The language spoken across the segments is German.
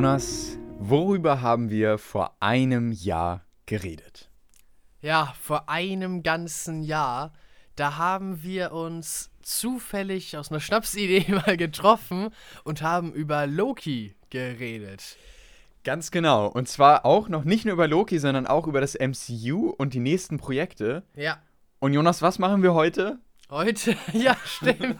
Jonas, worüber haben wir vor einem Jahr geredet? Ja, vor einem ganzen Jahr, da haben wir uns zufällig aus einer Schnapsidee mal getroffen und haben über Loki geredet. Ganz genau. Und zwar auch noch nicht nur über Loki, sondern auch über das MCU und die nächsten Projekte. Ja. Und Jonas, was machen wir heute? Heute, ja, stimmt.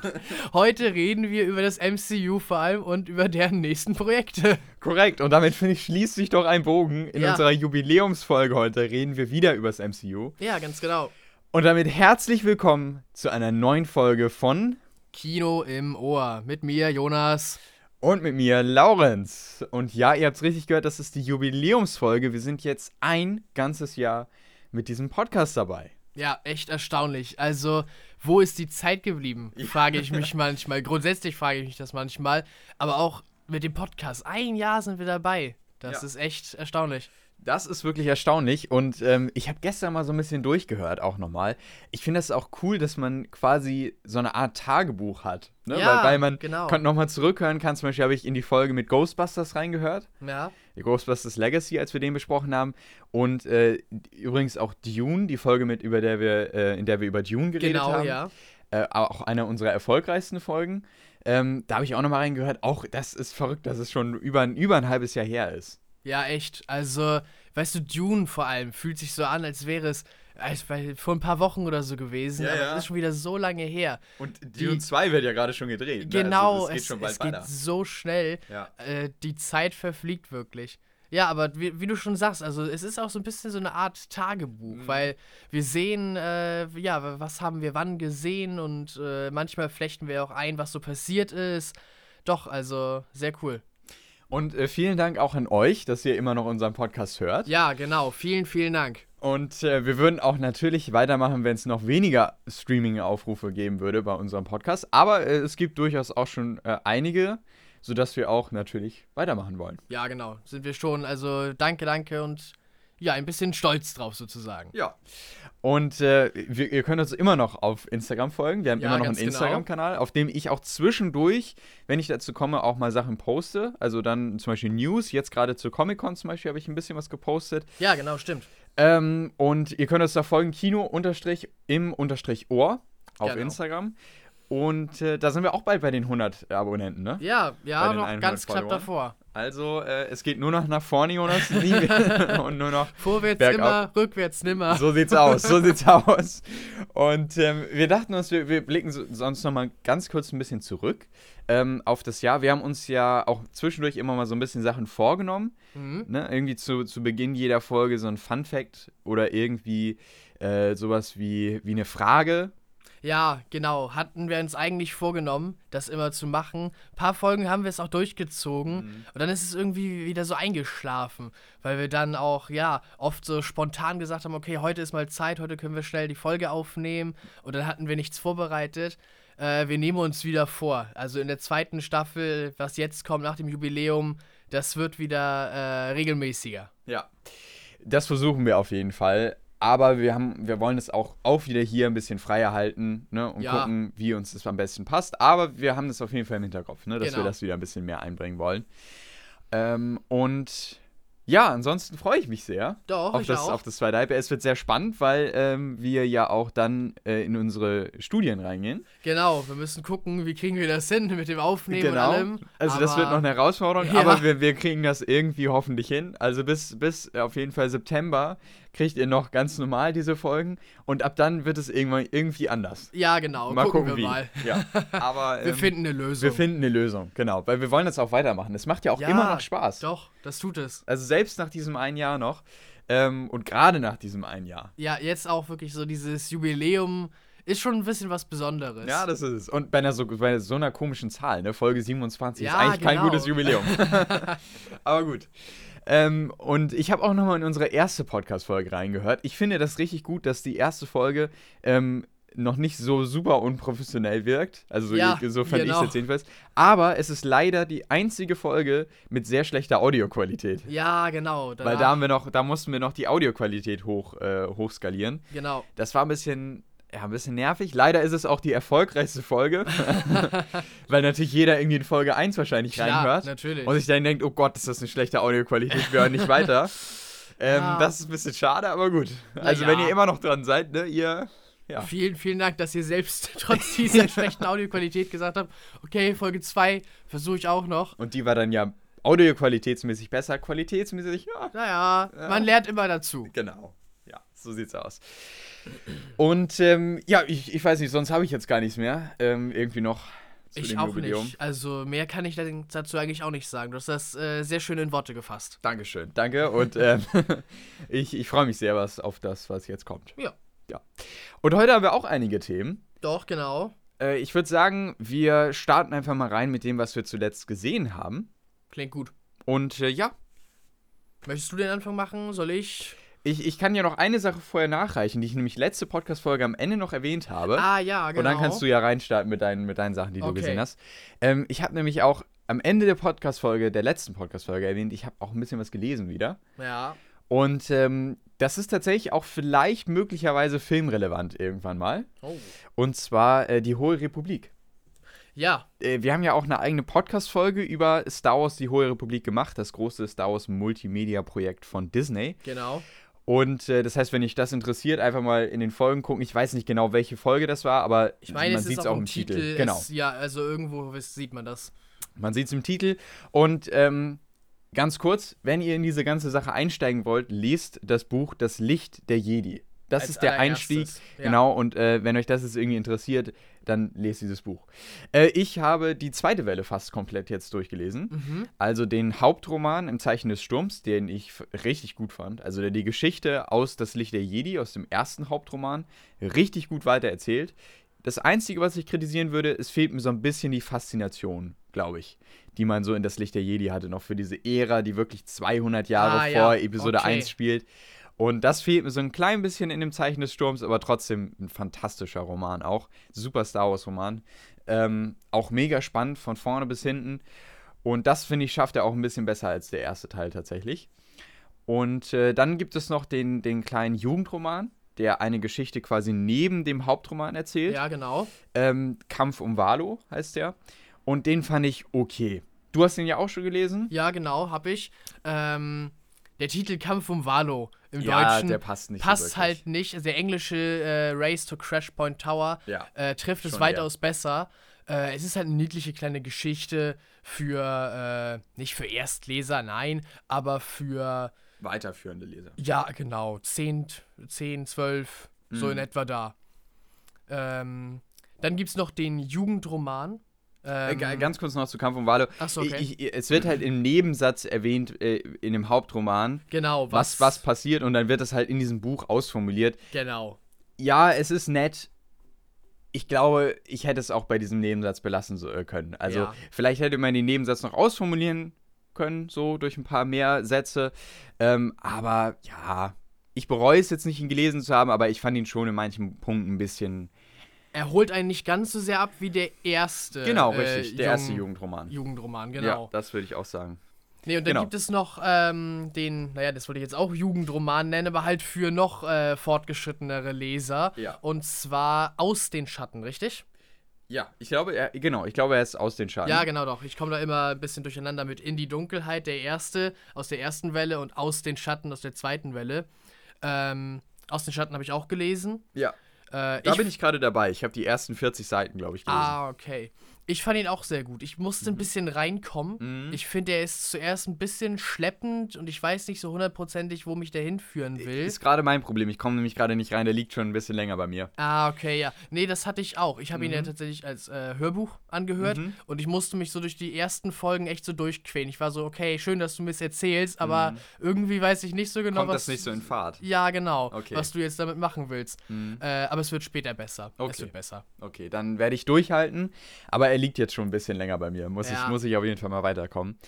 Heute reden wir über das MCU vor allem und über deren nächsten Projekte. Korrekt. Und damit finde ich, schließt sich doch ein Bogen. In Ja. unserer Jubiläumsfolge heute reden wir wieder über das MCU. Ja, ganz genau. Und damit herzlich willkommen zu einer neuen Folge von Kino im Ohr. Mit mir, Jonas. und mit mir, Laurenz. Und ja, ihr habt es richtig gehört, das ist die Jubiläumsfolge. Wir sind jetzt ein ganzes Jahr mit diesem Podcast dabei. Ja, echt erstaunlich. Also, wo ist die Zeit geblieben? Frage ich mich manchmal. Grundsätzlich frage ich mich das manchmal. Aber auch mit dem Podcast. Ein Jahr sind wir dabei. Das Ja. ist echt erstaunlich. Das ist wirklich erstaunlich und ähm, ich habe gestern mal so ein bisschen durchgehört, auch nochmal. Ich finde es auch cool, dass man quasi so eine Art Tagebuch hat. Ne? Ja, weil, weil man genau. nochmal zurückhören kann. Zum Beispiel habe ich in die Folge mit Ghostbusters reingehört. Ja. Die Ghostbusters Legacy, als wir den besprochen haben. Und äh, übrigens auch Dune, die Folge, mit, über der wir, äh, in der wir über Dune geredet Genau, haben. ja. Äh, auch einer unserer erfolgreichsten Folgen. Ähm, da habe ich auch nochmal reingehört. Auch das ist verrückt, dass es schon über, ein- über ein halbes Jahr her ist. Ja, echt. Also, weißt du, Dune vor allem fühlt sich so an, als wäre es als bei, vor ein paar Wochen oder so gewesen. Ja, aber ja. es ist schon wieder so lange her. Und Die- Dune 2 wird ja gerade schon gedreht. ne? Genau, Also das geht es, schon bald es geht so schnell. Ja. Äh, die Zeit verfliegt wirklich. Ja, aber wie, wie du schon sagst, also es ist auch so ein bisschen so eine Art Tagebuch, Mhm. weil wir sehen, äh, ja, was haben wir wann gesehen und äh, manchmal flechten wir auch ein, was so passiert ist. Doch, also sehr cool. Und äh, vielen Dank auch an euch, dass ihr immer noch unseren Podcast hört. Ja, genau. Vielen, vielen Dank. Und äh, wir würden auch natürlich weitermachen, wenn es noch weniger Streaming-Aufrufe geben würde bei unserem Podcast. Aber äh, es gibt durchaus auch schon äh, einige, sodass wir auch natürlich weitermachen wollen. Ja, genau. Sind wir schon. Also danke, danke und ja, ein bisschen stolz drauf sozusagen. Ja. Und äh, wir, ihr könnt uns immer noch auf Instagram folgen. Wir haben Ja, immer noch einen genau. Instagram-Kanal, auf dem ich auch zwischendurch, wenn ich dazu komme, auch mal Sachen poste. Also dann zum Beispiel News. Jetzt gerade zur Comic-Con zum Beispiel habe ich ein bisschen was gepostet. Ja, genau, stimmt. Ähm, und ihr könnt uns da folgen, Kino unterstrich im unterstrich Ohr auf Genau. Instagram. Und äh, da sind wir auch bald bei den 100 Abonnenten, ne? Ja, ja, noch 100 ganz knapp davor. Also äh, es geht nur noch nach vorne, Jonas. Und nur noch Vorwärts Bergab. immer, rückwärts nimmer. So sieht's aus, so sieht's aus. Und ähm, wir dachten uns, wir, wir blicken so, sonst noch mal ganz kurz ein bisschen zurück ähm, auf das Jahr. Wir haben uns ja auch zwischendurch immer mal so ein bisschen Sachen vorgenommen. Mhm. Ne? Irgendwie zu, zu Beginn jeder Folge so ein Fun-Fact oder irgendwie äh, sowas wie, wie eine Frage. Ja, genau. Hatten wir uns eigentlich vorgenommen, das immer zu machen. Ein paar Folgen haben wir es auch durchgezogen. Mhm. Und dann ist es irgendwie wieder so eingeschlafen. Weil wir dann auch, ja, oft so spontan gesagt haben, okay, heute ist mal Zeit, heute können wir schnell die Folge aufnehmen. Und dann hatten wir nichts vorbereitet. Äh, wir nehmen uns wieder vor. Also in der zweiten Staffel, was jetzt kommt nach dem Jubiläum, das wird wieder äh, regelmäßiger. Ja. Das versuchen wir auf jeden Fall. Aber wir, haben, wir wollen es auch, auch wieder hier ein bisschen freier halten ne? und Ja. gucken, wie uns das am besten passt. Aber wir haben das auf jeden Fall im Hinterkopf, ne? dass wir Genau. das wieder ein bisschen mehr einbringen wollen. Ähm, und ja, ansonsten freue ich mich sehr Doch, auf das, auch. auf das zweite Hype. Es wird sehr spannend, weil ähm, wir ja auch dann äh, in unsere Studien reingehen. Genau, wir müssen gucken, wie kriegen wir das hin mit dem Aufnehmen und allem. Also das wird noch Aber- eine Herausforderung, Ja. aber wir, wir kriegen das irgendwie hoffentlich hin. Also bis, bis auf jeden Fall September kriegt ihr noch ganz normal diese Folgen und ab dann wird es irgendwann irgendwie anders. Ja, genau. mal gucken, gucken, wie. wir mal. Ja, aber Wir ähm, finden eine Lösung. wir finden eine Lösung, genau, weil wir wollen das auch weitermachen. Es macht ja auch Ja, immer noch Spaß. Doch, das tut es. Also selbst nach diesem einen Jahr noch ähm, und gerade nach diesem einen Jahr. Ja, jetzt auch wirklich so dieses Jubiläum ist schon ein bisschen was Besonderes. Ja, das ist es. Und bei, einer so, bei so einer komischen Zahl, ne? Folge 27 ist Ja, eigentlich kein genau. gutes Jubiläum. Aber gut. Ähm, und ich habe auch nochmal in unsere erste Podcast-Folge reingehört. Ich finde das richtig gut, dass die erste Folge ähm, noch nicht so super unprofessionell wirkt. Also so, Ja, so fand ich genau. es jetzt jedenfalls. Aber es ist leider die einzige Folge mit sehr schlechter Audioqualität. Ja, genau. Weil da haben wir noch, da mussten wir noch die Audioqualität hoch, äh, hochskalieren. Genau. Das war ein bisschen ja, ein bisschen nervig. Leider ist es auch die erfolgreichste Folge, weil natürlich jeder irgendwie in Folge 1 wahrscheinlich Klar, reinhört natürlich. und sich dann denkt, oh Gott, ist das eine schlechte Audioqualität, wir hören nicht weiter. Ähm, Ja. Das ist ein bisschen schade, aber gut. Also ja. wenn ihr immer noch dran seid, ne, ihr, ja. Vielen, vielen Dank, dass ihr selbst trotz dieser schlechten Audioqualität gesagt habt, okay, Folge 2 versuche ich auch noch. Und die war dann ja audioqualitätsmäßig besser, qualitätsmäßig, ja, Naja, Ja. man lernt immer dazu. Genau. So sieht's aus. Und ähm, ja, ich, ich weiß nicht, sonst habe ich jetzt gar nichts mehr. Ähm, irgendwie noch zu Ich dem auch Jubiläum. nicht. Also mehr kann ich dazu eigentlich auch nicht sagen. Du hast das äh, sehr schön in Worte gefasst. Dankeschön, danke. Und ähm, ich, ich freue mich sehr was auf das, was jetzt kommt. Ja. Ja. Und heute haben wir auch einige Themen. Doch, genau. Äh, ich würde sagen, wir starten einfach mal rein mit dem, was wir zuletzt gesehen haben. Klingt gut. Und äh, ja, Möchtest du den Anfang machen? Soll ich? Ich, ich kann ja noch eine Sache vorher nachreichen, die ich nämlich letzte Podcast-Folge am Ende noch erwähnt habe. Ah, ja, genau. Und dann kannst du ja reinstarten mit deinen, mit deinen Sachen, die du Okay. gesehen hast. Ähm, ich habe nämlich auch am Ende der Podcast-Folge, der letzten Podcast-Folge erwähnt, ich habe auch ein bisschen was gelesen wieder. Ja. Und ähm, das ist tatsächlich auch vielleicht möglicherweise filmrelevant irgendwann mal. Oh. Und zwar äh, die Hohe Republik. Ja, Äh, wir haben ja auch eine eigene Podcast-Folge über Star Wars Die Hohe Republik gemacht, das große Star Wars Multimedia-Projekt von Disney. genau. Und äh, das heißt, wenn dich das interessiert, einfach mal in den Folgen gucken. Ich weiß nicht genau, welche Folge das war, aber Ich meine, man sieht es auch auch im im Titel. Titel. Genau. Es, ja, also irgendwo sieht man das. Man sieht es im Titel. Und ähm, ganz kurz, wenn ihr in diese ganze Sache einsteigen wollt, lest das Buch Das Licht der Jedi. Das ist der Einstieg. ja. Genau, und äh, wenn euch das jetzt irgendwie interessiert, dann lest dieses Buch. Äh, ich habe die zweite Welle fast komplett jetzt durchgelesen. Mhm. Also den Hauptroman im Zeichen des Sturms, den ich richtig gut fand. Also der die Geschichte aus Das Licht der Jedi, aus dem ersten Hauptroman, richtig gut weitererzählt. Das Einzige, was ich kritisieren würde, es fehlt mir so ein bisschen die Faszination, glaube ich, die man so in Das Licht der Jedi hatte, noch für diese Ära, die wirklich 200 Jahre Ah, ja. vor Episode Okay. 1 spielt. Und das fehlt mir so ein klein bisschen in dem Zeichen des Sturms, aber trotzdem ein fantastischer Roman auch. Super Star Wars-Roman. Ähm, auch mega spannend von vorne bis hinten. Und das, finde ich, schafft er auch ein bisschen besser als der erste Teil tatsächlich. Und äh, dann gibt es noch den, den kleinen Jugendroman, der eine Geschichte quasi neben dem Hauptroman erzählt. Ja, genau. Ähm, Kampf um Valo heißt der. Und den fand ich okay. Du hast den ja auch schon gelesen? Ja, genau, hab ich. Ähm, der Titel Kampf um Valo im Ja, Deutschen der passt nicht so passt wirklich. halt nicht. Also Der englische äh, Race to Crash Point Tower Ja, äh, trifft es weitaus besser. Äh, es ist halt eine niedliche kleine Geschichte für, äh, nicht für Erstleser, nein, aber für, Weiterführende Leser. ja, genau, 10, 10 12, so Mhm. in etwa da. Ähm, dann gibt es noch den Jugendroman. Äh, Ähm, ga- ganz kurz noch zu Kampf um Valo. Achso, okay. Ich, ich, es wird halt im Nebensatz erwähnt, äh, in dem Hauptroman, genau, was, was passiert und dann wird das halt in diesem Buch ausformuliert. Genau. Ja, es ist nett. Ich glaube, ich hätte es auch bei diesem Nebensatz belassen so, äh, können. Also Ja. vielleicht hätte man den Nebensatz noch ausformulieren können, so durch ein paar mehr Sätze. Ähm, aber ja, ich bereue es jetzt nicht, ihn gelesen zu haben, aber ich fand ihn schon in manchen Punkten ein bisschen. Er holt einen nicht ganz so sehr ab wie der erste. genau, äh, richtig. Der Jung- erste Jugendroman. Jugendroman, Ja, genau. das würde ich auch sagen. Nee, und dann genau. gibt es noch ähm, den, naja, das wollte ich jetzt auch Jugendroman nennen, aber halt für noch äh, fortgeschrittenere Leser. Ja. Und zwar Aus den Schatten, richtig? Ja, ich glaube, er, genau, ich glaube, er ist aus den Schatten. Ja, genau doch. Ich komme da immer ein bisschen durcheinander mit In die Dunkelheit, der erste aus der ersten Welle und Aus den Schatten aus der zweiten Welle. Ähm, aus den Schatten habe ich auch gelesen. ja. Äh, Da bin ich gerade dabei. Ich habe die ersten 40 Seiten, glaube ich, gelesen. Ah, okay. Ich fand ihn auch sehr gut. Ich musste ein bisschen reinkommen. Mhm. Ich finde, er ist zuerst ein bisschen schleppend und ich weiß nicht so hundertprozentig, wo mich der hinführen will. Ist gerade mein Problem. Ich komme nämlich gerade nicht rein. Der liegt schon ein bisschen länger bei mir. Ah, okay, ja. Nee, das hatte ich auch. Ich habe ihn ja Mhm. tatsächlich als äh, Hörbuch angehört Mhm. und ich musste mich so durch die ersten Folgen echt so durchquälen. Ich war so, okay, schön, dass du mir es erzählst, aber Mhm. irgendwie weiß ich nicht so genau, Kommt was. das nicht so in Fahrt? Ja, genau. Okay. Was du jetzt damit machen willst. Mhm. Äh, aber es wird später besser. Es Okay. wird besser. Okay, dann werde ich durchhalten. Aber er liegt jetzt schon ein bisschen länger bei mir. Muss, Ja. ich, muss ich auf jeden Fall mal weiterkommen.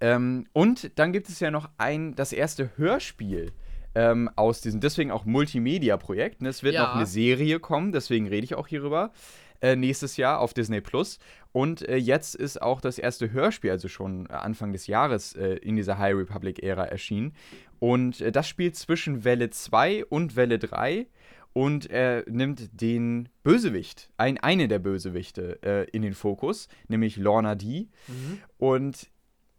Ähm, und dann gibt es ja noch ein, das erste Hörspiel ähm, aus diesem, deswegen auch Multimedia-Projekt. Ne? Es wird Ja. noch eine Serie kommen, deswegen rede ich auch hierüber. Äh, nächstes Jahr auf Disney Plus. Und äh, jetzt ist auch das erste Hörspiel, also schon Anfang des Jahres äh, in dieser High Republic-Ära erschienen. Und äh, das spielt zwischen Welle 2 und Welle 3. und er nimmt den Bösewicht, ein, eine der Bösewichte äh, in den Fokus, nämlich Lorna D. Mhm. Und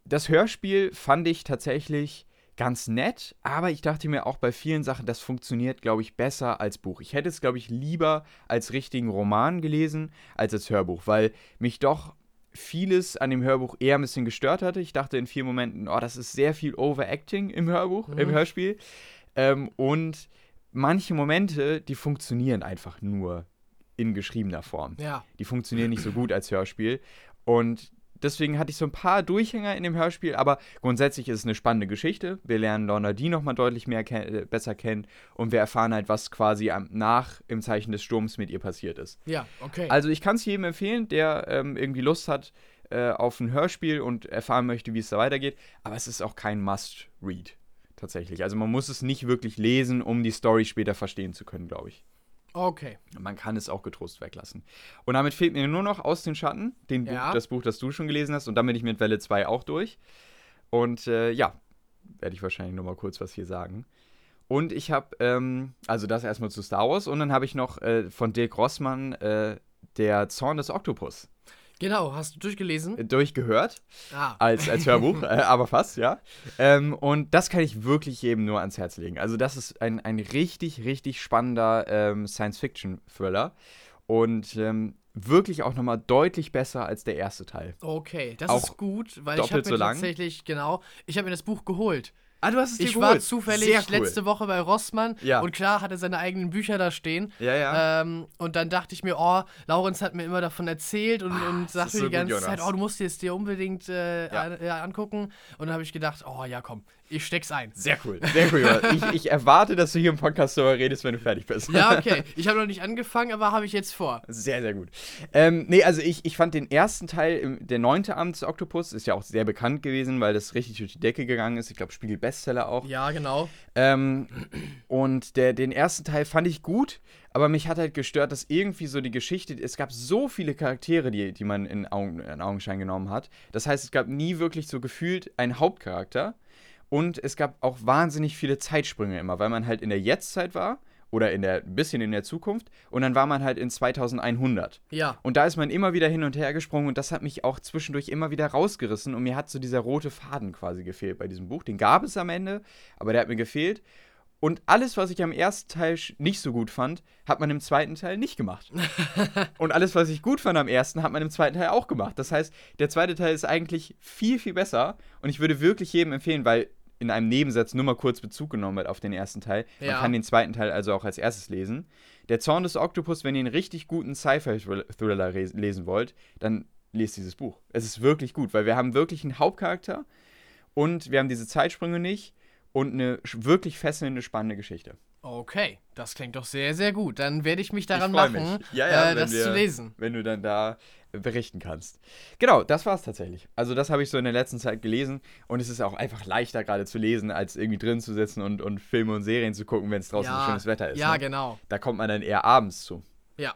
das Hörspiel fand ich tatsächlich ganz nett, aber ich dachte mir auch bei vielen Sachen, das funktioniert, glaube ich, besser als Buch. Ich hätte es, glaube ich, lieber als richtigen Roman gelesen als als Hörbuch, weil mich doch vieles an dem Hörbuch eher ein bisschen gestört hatte. Ich dachte in vielen Momenten, oh, das ist sehr viel Overacting im Hörbuch, im Mhm. Hörspiel. Ähm, und manche Momente, die funktionieren einfach nur in geschriebener Form. Ja. Die funktionieren nicht so gut als Hörspiel. Und deswegen hatte ich so ein paar Durchhänger in dem Hörspiel, aber grundsätzlich ist es eine spannende Geschichte. Wir lernen Lorna die nochmal deutlich mehr ke äh, besser kennen und wir erfahren halt, was quasi am, nach im Zeichen des Sturms mit ihr passiert ist. Ja, okay. Also ich kann es jedem empfehlen, der ähm, irgendwie Lust hat äh, auf ein Hörspiel und erfahren möchte, wie es da weitergeht, aber es ist auch kein Must-Read. Tatsächlich. Also man muss es nicht wirklich lesen, um die Story später verstehen zu können, glaube ich. okay. Man kann es auch getrost weglassen. Und damit fehlt mir nur noch aus den Schatten, den Ja. Buch, das Buch, das du schon gelesen hast. Und dann bin ich mit Welle 2 auch durch. Und äh, ja, werde ich wahrscheinlich noch mal kurz was hier sagen. Und ich habe, ähm, also das erstmal zu Star Wars. Und dann habe ich noch äh, von Dirk Rossmann äh, Der Zorn des Oktopus Genau, hast du durchgelesen? äh, durchgehört. Ah. Als, als Hörbuch, äh, aber fast, ja. Ähm, und das kann ich wirklich jedem nur ans Herz legen. Also, das ist ein, ein richtig, richtig spannender ähm, Science-Fiction-Thriller. Und ähm, wirklich auch nochmal deutlich besser als der erste Teil. Okay, das Auch ist gut, weil ich habe mir so tatsächlich, genau, ich habe mir das Buch geholt. Ah, du hast es Ich war zufällig letzte Woche bei Rossmann Ja. und klar hat er seine eigenen Bücher da stehen. Ja, ja. Ähm, und dann dachte ich mir, oh, Laurenz hat mir immer davon erzählt und, und das sagte ist so die ganze gut, Zeit, Jonas. oh, du musst dir es dir unbedingt äh, Ja. an, äh, angucken. Und dann habe ich gedacht, oh ja, komm, ich steck's ein. Sehr cool, sehr cool. Ich, ich erwarte, dass du hier im Podcast darüber redest, wenn du fertig bist. Ja, okay. Ich habe noch nicht angefangen, aber habe ich jetzt vor. Sehr, sehr gut. Ähm, nee, also ich, ich fand den ersten Teil, der neunte Abend des Oktopus, ist ja auch sehr bekannt gewesen, weil das richtig durch die Decke gegangen ist. Ich glaube, Spiegel Bestseller auch. Ja, genau. Ähm, und der, den ersten Teil fand ich gut, aber mich hat halt gestört, dass irgendwie so die Geschichte, es gab so viele Charaktere, die, die man in, Augen, in Augenschein genommen hat. Das heißt, es gab nie wirklich so gefühlt einen Hauptcharakter. Und es gab auch wahnsinnig viele Zeitsprünge immer, weil man halt in der Jetztzeit war oder in der, ein bisschen in der Zukunft und dann war man halt in 2100. Ja. Und da ist man immer wieder hin und her gesprungen und das hat mich auch zwischendurch immer wieder rausgerissen und mir hat so dieser rote Faden quasi gefehlt bei diesem Buch. Den gab es am Ende, aber der hat mir gefehlt. Und alles, was ich am ersten Teil nicht so gut fand, hat man im zweiten Teil nicht gemacht. und alles, was ich gut fand am ersten, hat man im zweiten Teil auch gemacht. Das heißt, der zweite Teil ist eigentlich viel, viel besser und ich würde wirklich jedem empfehlen, weil in einem Nebensatz nur mal kurz Bezug genommen wird auf den ersten Teil. Man Ja. kann den zweiten Teil also auch als erstes lesen. Der Zorn des Oktopus, wenn ihr einen richtig guten Sci-Fi-Thriller lesen wollt, dann lest dieses Buch. Es ist wirklich gut, weil wir haben wirklich einen Hauptcharakter und wir haben diese Zeitsprünge nicht und eine wirklich fesselnde, spannende Geschichte. Okay, das klingt doch sehr, sehr gut. Dann werde ich mich daran freu machen, mich. Ja, ja, äh, das wir- zu lesen. Wenn du dann da berichten kannst. Genau, das war es tatsächlich. Also das habe ich so in der letzten Zeit gelesen und es ist auch einfach leichter gerade zu lesen, als irgendwie drin zu sitzen und, und Filme und Serien zu gucken, wenn es draußen so schönes Wetter ist. Ja, ne? genau. Da kommt man dann eher abends zu. Ja.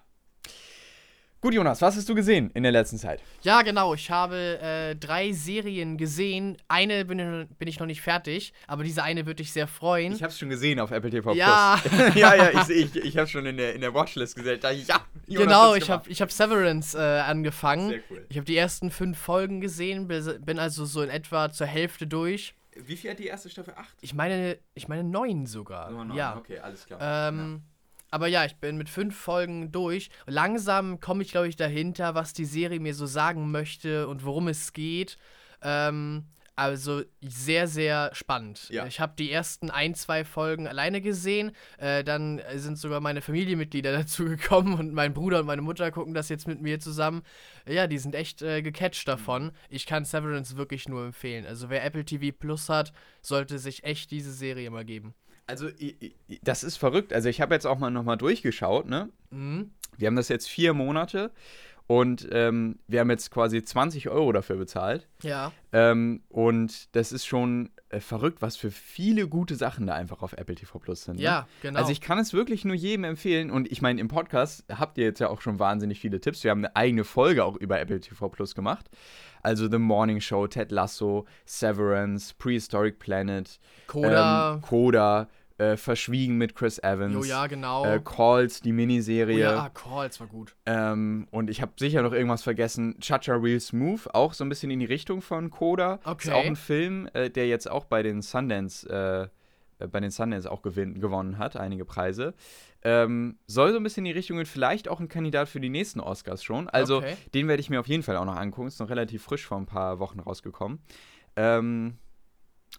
Gut, Jonas, was hast du gesehen in der letzten Zeit? Ja, genau. Ich habe äh, drei Serien gesehen. Eine bin, ich- bin ich noch nicht fertig, aber diese eine würde ich sehr freuen. Ich habe es schon gesehen auf Apple TV Ja. Plus. ja, ja, ich, ich, ich habe schon in der, in der Watchlist gesehen. Da, ja, Jonas genau, ich habe ich hab Severance äh, angefangen. Sehr cool. Ich habe die ersten fünf Folgen gesehen, bin also so in etwa zur Hälfte durch. Wie viel hat die erste Staffel? Acht? Ich meine, ich meine neun sogar. ja. Okay, alles klar. Ähm, Aber ja, ich bin mit fünf Folgen durch. Langsam komme ich, glaube ich, dahinter, was die Serie mir so sagen möchte und worum es geht. Ähm, also sehr, sehr spannend. Ja. Ich habe die ersten ein, zwei Folgen alleine gesehen. Äh, dann sind sogar meine Familienmitglieder dazu gekommen und mein Bruder und meine Mutter gucken das jetzt mit mir zusammen. Ja, die sind echt äh, gecatcht davon. Ich kann Severance wirklich nur empfehlen. Also wer Apple TV Plus hat, sollte sich echt diese Serie mal geben. Also, das ist verrückt. Also, ich habe jetzt auch mal nochmal durchgeschaut, ne? Mhm. Wir haben das jetzt vier Monate und ähm, wir haben jetzt quasi 20 Euro dafür bezahlt. Ja. Ähm, und das ist schon äh, verrückt, was für viele gute Sachen da einfach auf Apple TV Plus sind. Ne? Ja, genau. Also ich kann es wirklich nur jedem empfehlen und ich meine, im Podcast habt ihr jetzt ja auch schon wahnsinnig viele Tipps. Wir haben eine eigene Folge auch über Apple TV Plus gemacht. Also The Morning Show, Ted Lasso, Severance, Prehistoric Planet, Coda. ähm, Coda, äh, Verschwiegen mit Chris Evans. Jo, ja, genau. Äh, Calls, die oh, Miniserie. ja, ah, Calls war gut. Ähm, und ich habe sicher noch irgendwas vergessen. Chacha Real Smooth, auch so ein bisschen in die Richtung von Coda. Okay. Ist auch ein Film, äh, der jetzt auch bei den Sundance, äh, äh, bei den Sundance auch gewinn, gewonnen hat, einige Preise. Ähm, soll so ein bisschen in die Richtung gehen, vielleicht auch ein Kandidat für die nächsten Oscars schon. Also Okay. den werde ich mir auf jeden Fall auch noch angucken. Ist noch relativ frisch vor ein paar Wochen rausgekommen. Ähm,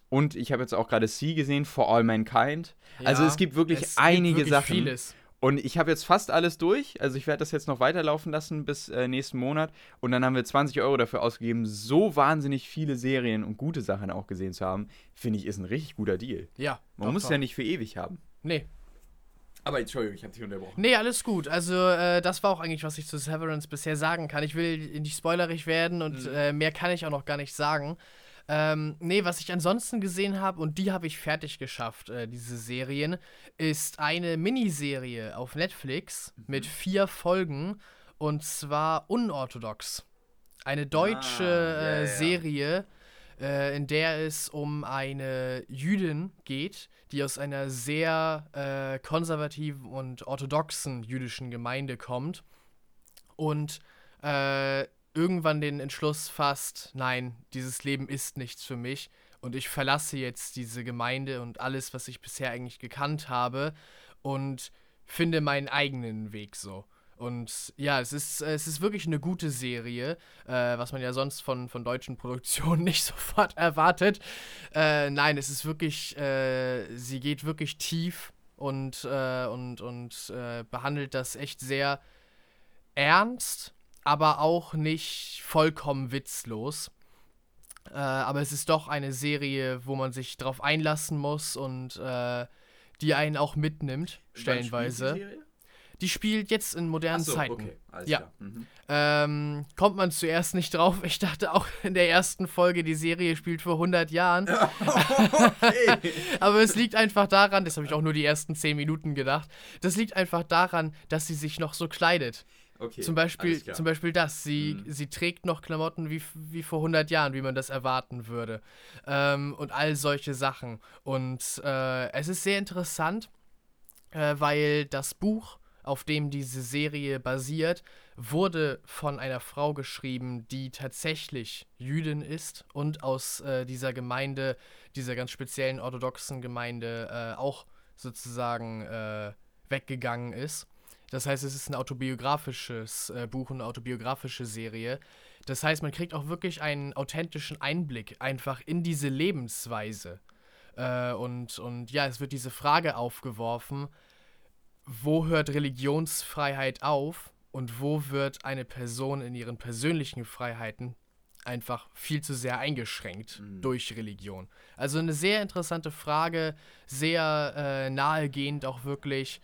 und ich habe jetzt auch gerade Sie gesehen, For All Mankind. Also Ja, es gibt wirklich es einige wirklich Sachen. Vieles. Und ich habe jetzt fast alles durch. Also ich werde das jetzt noch weiterlaufen lassen bis äh, nächsten Monat. Und dann haben wir 20 Euro dafür ausgegeben, so wahnsinnig viele Serien und gute Sachen auch gesehen zu haben. Finde ich, ist ein richtig guter Deal. Ja. Man doch, muss doch. ja nicht für ewig haben. Nee. Aber Entschuldigung, ich habe dich unterbrochen. Nee, alles gut. Also, äh, das war auch eigentlich, was ich zu Severance bisher sagen kann. Ich will nicht spoilerig werden und Mhm. äh, mehr kann ich auch noch gar nicht sagen. Ähm, nee, was ich ansonsten gesehen habe, und die habe ich fertig geschafft, äh, diese Serien, ist eine Miniserie auf Netflix Mhm. mit vier Folgen und zwar unorthodox. Eine deutsche Ah, ja, äh. Serie, äh, in der es um eine Jüdin geht, die aus einer sehr äh, konservativen und orthodoxen jüdischen Gemeinde kommt und äh, irgendwann den Entschluss fasst, nein, dieses Leben ist nichts für mich und ich verlasse jetzt diese Gemeinde und alles, was ich bisher eigentlich gekannt habe und finde meinen eigenen Weg so. Und ja, es ist, es ist wirklich eine gute Serie, äh, was man ja sonst von, von deutschen Produktionen nicht sofort erwartet. Äh, nein, es ist wirklich, äh, sie geht wirklich tief und, äh, und, und äh, behandelt das echt sehr ernst, aber auch nicht vollkommen witzlos. Äh, aber es ist doch eine Serie, wo man sich drauf einlassen muss und äh, die einen auch mitnimmt, stellenweise. Die spielt jetzt in modernen Achso, Zeiten. okay, alles Ja. klar. Mhm. Ähm, kommt man zuerst nicht drauf. Ich dachte auch in der ersten Folge, die Serie spielt vor 100 Jahren. okay. Aber es liegt einfach daran, das habe ich auch nur die ersten 10 Minuten gedacht, das liegt einfach daran, dass sie sich noch so kleidet. Okay. Zum Beispiel, zum Beispiel das. Sie, Mhm. sie trägt noch Klamotten wie, wie vor 100 Jahren, wie man das erwarten würde. Ähm, und all solche Sachen. Und äh, es ist sehr interessant, äh, weil das Buch, auf dem diese Serie basiert, wurde von einer Frau geschrieben, die tatsächlich Jüdin ist und aus äh, dieser Gemeinde, dieser ganz speziellen orthodoxen Gemeinde äh, auch sozusagen äh, weggegangen ist. Das heißt, es ist ein autobiografisches äh, Buch und eine autobiografische Serie. Das heißt, man kriegt auch wirklich einen authentischen Einblick einfach in diese Lebensweise. Äh, und, und ja, es wird diese Frage aufgeworfen, wo hört Religionsfreiheit auf und wo wird eine Person in ihren persönlichen Freiheiten einfach viel zu sehr eingeschränkt Mhm. durch Religion. Also eine sehr interessante Frage, sehr äh, nahegehend auch wirklich.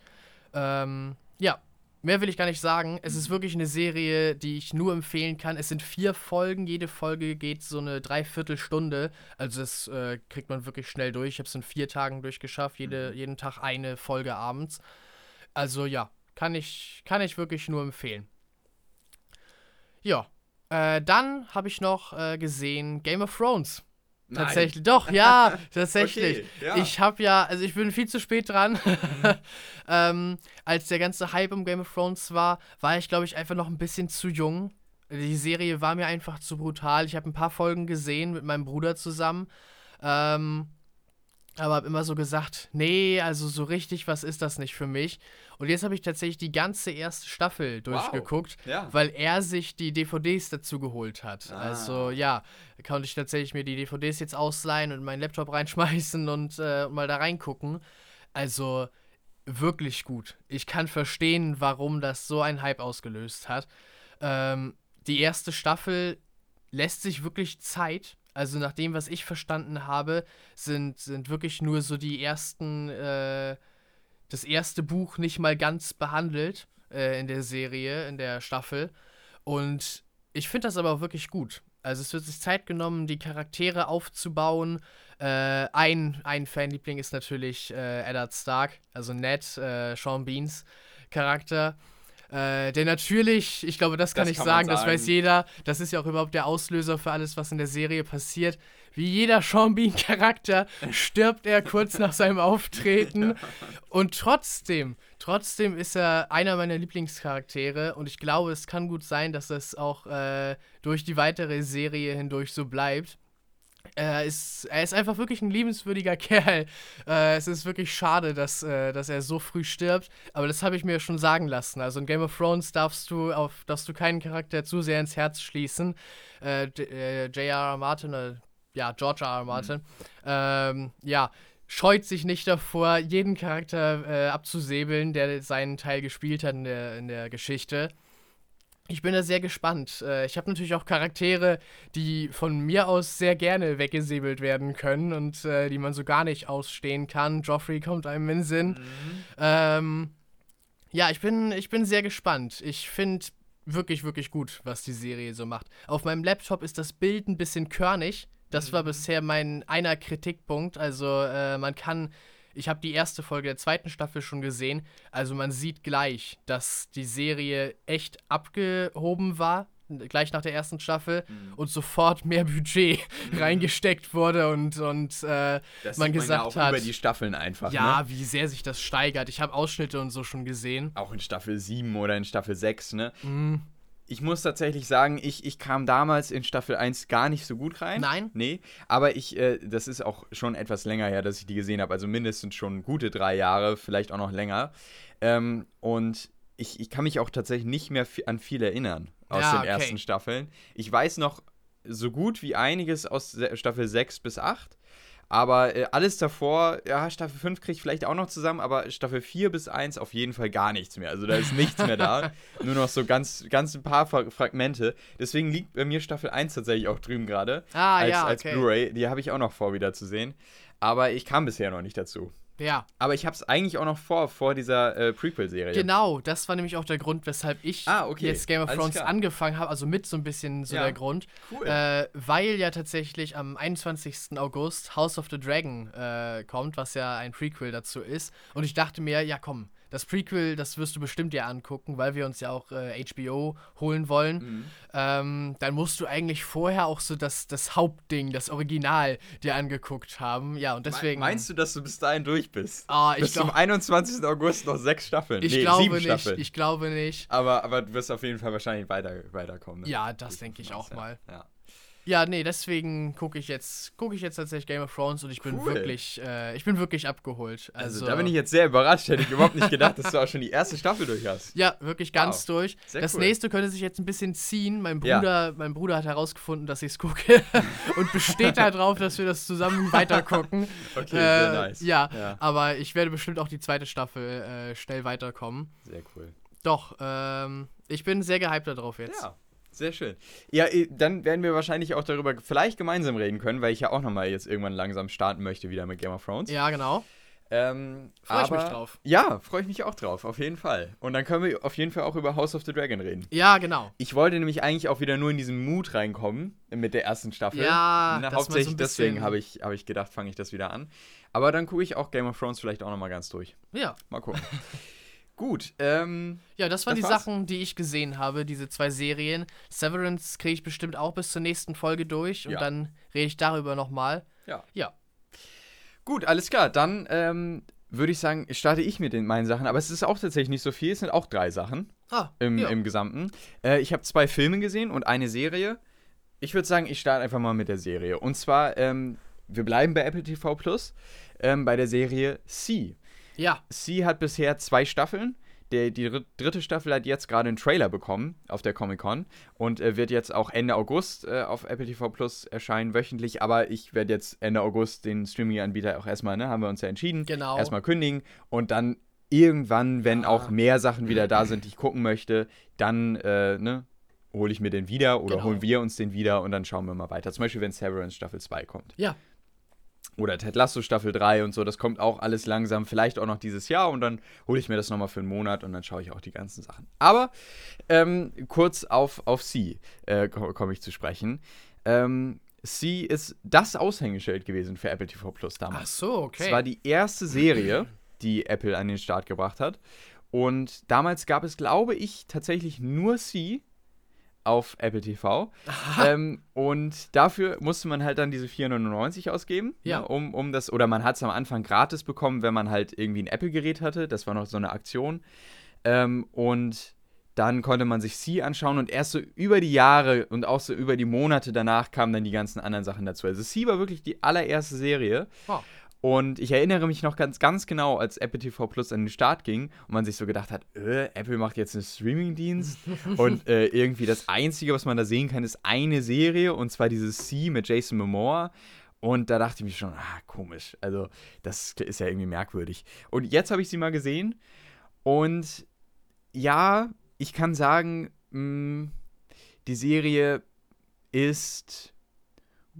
Ähm, ja, mehr will ich gar nicht sagen. Es ist wirklich eine Serie, die ich nur empfehlen kann. Es sind vier Folgen, jede Folge geht so eine Dreiviertelstunde. Also das äh, kriegt man wirklich schnell durch. Ich habe es in vier Tagen durchgeschafft, jede, jeden Tag eine Folge abends. Also ja, kann ich, kann ich wirklich nur empfehlen. Ja, äh, dann habe ich noch äh, gesehen Game of Thrones. Nein. Tatsächlich, doch, ja, tatsächlich. Okay, ja. Ich habe ja, also ich bin viel zu spät dran. ähm, als der ganze Hype um Game of Thrones war, war ich, glaube ich, einfach noch ein bisschen zu jung. Die Serie war mir einfach zu brutal. Ich habe ein paar Folgen gesehen mit meinem Bruder zusammen. Ähm, aber habe immer so gesagt, nee, also so richtig, was ist das nicht für mich? Und jetzt habe ich tatsächlich die ganze erste Staffel durchgeguckt, Ja. weil er sich die DVDs dazu geholt hat. Ah. Also ja, da konnte ich tatsächlich mir die DVDs jetzt ausleihen und meinen Laptop reinschmeißen und äh, mal da reingucken. Also wirklich gut. Ich kann verstehen, warum das so einen Hype ausgelöst hat. Ähm, die erste Staffel lässt sich wirklich Zeit. Also nach dem, was ich verstanden habe, sind, sind wirklich nur so die ersten, äh, das erste Buch nicht mal ganz behandelt äh, in der Serie, in der Staffel. Und ich finde das aber auch wirklich gut. Also es wird sich Zeit genommen, die Charaktere aufzubauen. Äh, ein, ein Fanliebling ist natürlich äh, Eddard Stark, also Ned, äh, Sean Beans Charakter. Äh, der natürlich, ich glaube, das kann Das ich kann man sagen, das sagen. weiß jeder. Das ist ja auch überhaupt der Auslöser für alles, was in der Serie passiert. wie jeder Sean Bean-Charakter stirbt er kurz nach seinem Auftreten. Und trotzdem, trotzdem ist er einer meiner Lieblingscharaktere. Und ich glaube, es kann gut sein, dass das auch äh, durch die weitere Serie hindurch so bleibt. Er ist, er ist einfach wirklich ein liebenswürdiger Kerl. Äh, es ist wirklich schade, dass, äh, dass er so früh stirbt. Aber das habe ich mir schon sagen lassen. Also in Game of Thrones darfst du auf, darfst du keinen Charakter zu sehr ins Herz schließen. Äh, äh J.R.R. Martin, äh, ja, George R. R. Martin, mhm. ähm, ja, scheut sich nicht davor, jeden Charakter äh, abzusäbeln, der seinen Teil gespielt hat in der, in der Geschichte. Ich bin da sehr gespannt. Äh, ich habe natürlich auch Charaktere, die von mir aus sehr gerne weggesäbelt werden können und äh, die man so gar nicht ausstehen kann. Joffrey kommt einem in den Sinn. Mhm. Ähm, ja, ich bin, ich bin sehr gespannt. Ich finde wirklich, wirklich gut, was die Serie so macht. Auf meinem Laptop ist das Bild ein bisschen körnig. Das war mhm. bisher mein einer Kritikpunkt. Also äh, man kann ich habe die erste Folge der zweiten Staffel schon gesehen. Also man sieht gleich, dass die Serie echt abgehoben war, gleich nach der ersten Staffel mhm. und sofort mehr Budget mhm. reingesteckt wurde und, und äh, man gesagt man ja hat. über die Staffeln einfach. Ja, ne? wie sehr sich das steigert. Ich habe Ausschnitte und so schon gesehen. Auch in Staffel 7 oder in Staffel 6, ne? Mhm ich muss tatsächlich sagen, ich, ich kam damals in Staffel 1 gar nicht so gut rein. Nein? Nee, aber ich, äh, das ist auch schon etwas länger her, dass ich die gesehen habe. Also mindestens schon gute drei Jahre, vielleicht auch noch länger. Ähm, und ich, ich kann mich auch tatsächlich nicht mehr an viel erinnern aus ja, den okay. ersten Staffeln. Ich weiß noch so gut wie einiges aus Staffel 6 bis 8. Aber äh, alles davor, ja, Staffel 5 kriege ich vielleicht auch noch zusammen, aber Staffel 4 bis 1 auf jeden Fall gar nichts mehr. Also da ist nichts mehr da. Nur noch so ganz, ganz ein paar Fra Fragmente. Deswegen liegt bei mir Staffel 1 tatsächlich auch drüben gerade. Ah, als, ja. Als okay. Blu-ray. Die habe ich auch noch vor, wieder zu sehen. Aber ich kam bisher noch nicht dazu. Ja. Aber ich habe es eigentlich auch noch vor, vor dieser äh, Prequel-Serie. Genau, das war nämlich auch der Grund, weshalb ich ah, okay. jetzt Game of Alles Thrones klar. angefangen habe. Also mit so ein bisschen so ja. der Grund. Cool. Äh, weil ja tatsächlich am 21. August House of the Dragon äh, kommt, was ja ein Prequel dazu ist. Und ich dachte mir, ja komm, das Prequel, das wirst du bestimmt dir angucken, weil wir uns ja auch äh, HBO holen wollen. Mhm. Ähm, dann musst du eigentlich vorher auch so das, das Hauptding, das Original dir angeguckt haben. Ja, und deswegen. Meinst du, dass du bis dahin durch bist? Ah, ich bis glaub, zum 21. August noch sechs Staffeln. Ich nee, glaube sieben nicht. Staffeln. Ich glaube nicht. Aber, aber du wirst auf jeden Fall wahrscheinlich weiter, weiterkommen. Ne? Ja, das denke ich auch mal. Ja. Ja, nee, deswegen gucke ich jetzt gucke ich jetzt tatsächlich Game of Thrones und ich bin cool. wirklich äh, ich bin wirklich abgeholt. Also, also, da bin ich jetzt sehr überrascht, hätte ich überhaupt nicht gedacht, dass du auch schon die erste Staffel durch hast. Ja, wirklich ganz wow. durch. Sehr das cool. nächste könnte sich jetzt ein bisschen ziehen. Mein Bruder, ja. mein Bruder hat herausgefunden, dass ich es gucke und besteht darauf, dass wir das zusammen weitergucken. Okay, äh, sehr nice. Ja, ja, aber ich werde bestimmt auch die zweite Staffel äh, schnell weiterkommen. Sehr cool. Doch, ähm, ich bin sehr gehypt darauf jetzt. Ja. Sehr schön. Ja, dann werden wir wahrscheinlich auch darüber vielleicht gemeinsam reden können, weil ich ja auch nochmal jetzt irgendwann langsam starten möchte wieder mit Game of Thrones. Ja, genau. Ähm, freue ich mich drauf. Ja, freue ich mich auch drauf, auf jeden Fall. Und dann können wir auf jeden Fall auch über House of the Dragon reden. Ja, genau. Ich wollte nämlich eigentlich auch wieder nur in diesen Mut reinkommen mit der ersten Staffel. Ja, Na, hauptsächlich so deswegen habe ich, hab ich gedacht, fange ich das wieder an. Aber dann gucke ich auch Game of Thrones vielleicht auch nochmal ganz durch. Ja. Mal gucken. Gut. Ähm, ja, das waren das die war's. Sachen, die ich gesehen habe, diese zwei Serien. Severance kriege ich bestimmt auch bis zur nächsten Folge durch und ja. dann rede ich darüber nochmal. Ja. Ja. Gut, alles klar. Dann ähm, würde ich sagen, starte ich mit den, meinen Sachen. Aber es ist auch tatsächlich nicht so viel. Es sind auch drei Sachen ah, im, ja. im Gesamten. Äh, ich habe zwei Filme gesehen und eine Serie. Ich würde sagen, ich starte einfach mal mit der Serie. Und zwar, ähm, wir bleiben bei Apple TV Plus, ähm, bei der Serie C. Ja. Sie hat bisher zwei Staffeln. Der, die dritte Staffel hat jetzt gerade einen Trailer bekommen auf der Comic-Con und äh, wird jetzt auch Ende August äh, auf Apple TV Plus erscheinen, wöchentlich. Aber ich werde jetzt Ende August den Streaming-Anbieter auch erstmal, ne, haben wir uns ja entschieden, genau. erstmal kündigen und dann irgendwann, wenn ja. auch mehr Sachen wieder da sind, die ich gucken möchte, dann, äh, ne, hole ich mir den wieder oder genau. holen wir uns den wieder und dann schauen wir mal weiter. Zum Beispiel, wenn Severance Staffel 2 kommt. Ja, oder Ted Lasso Staffel 3 und so, das kommt auch alles langsam, vielleicht auch noch dieses Jahr und dann hole ich mir das nochmal für einen Monat und dann schaue ich auch die ganzen Sachen. Aber ähm, kurz auf, auf Sie äh, komme ich zu sprechen. Ähm, Sie ist das Aushängeschild gewesen für Apple TV Plus damals. Ach so, okay. Es war die erste Serie, die Apple an den Start gebracht hat. Und damals gab es, glaube ich, tatsächlich nur Sie auf Apple TV. Ähm, und dafür musste man halt dann diese 4,99 ausgeben. Ja. Ne, um, um das, oder man hat es am Anfang gratis bekommen, wenn man halt irgendwie ein Apple-Gerät hatte. Das war noch so eine Aktion. Ähm, und dann konnte man sich Sie anschauen und erst so über die Jahre und auch so über die Monate danach kamen dann die ganzen anderen Sachen dazu. Also Sie war wirklich die allererste Serie. Oh. Und ich erinnere mich noch ganz, ganz genau, als Apple TV Plus an den Start ging und man sich so gedacht hat, äh, Apple macht jetzt einen Streamingdienst und äh, irgendwie das Einzige, was man da sehen kann, ist eine Serie und zwar dieses C mit Jason Momoa. Und da dachte ich mir schon, ah, komisch. Also, das ist ja irgendwie merkwürdig. Und jetzt habe ich sie mal gesehen und ja, ich kann sagen, mh, die Serie ist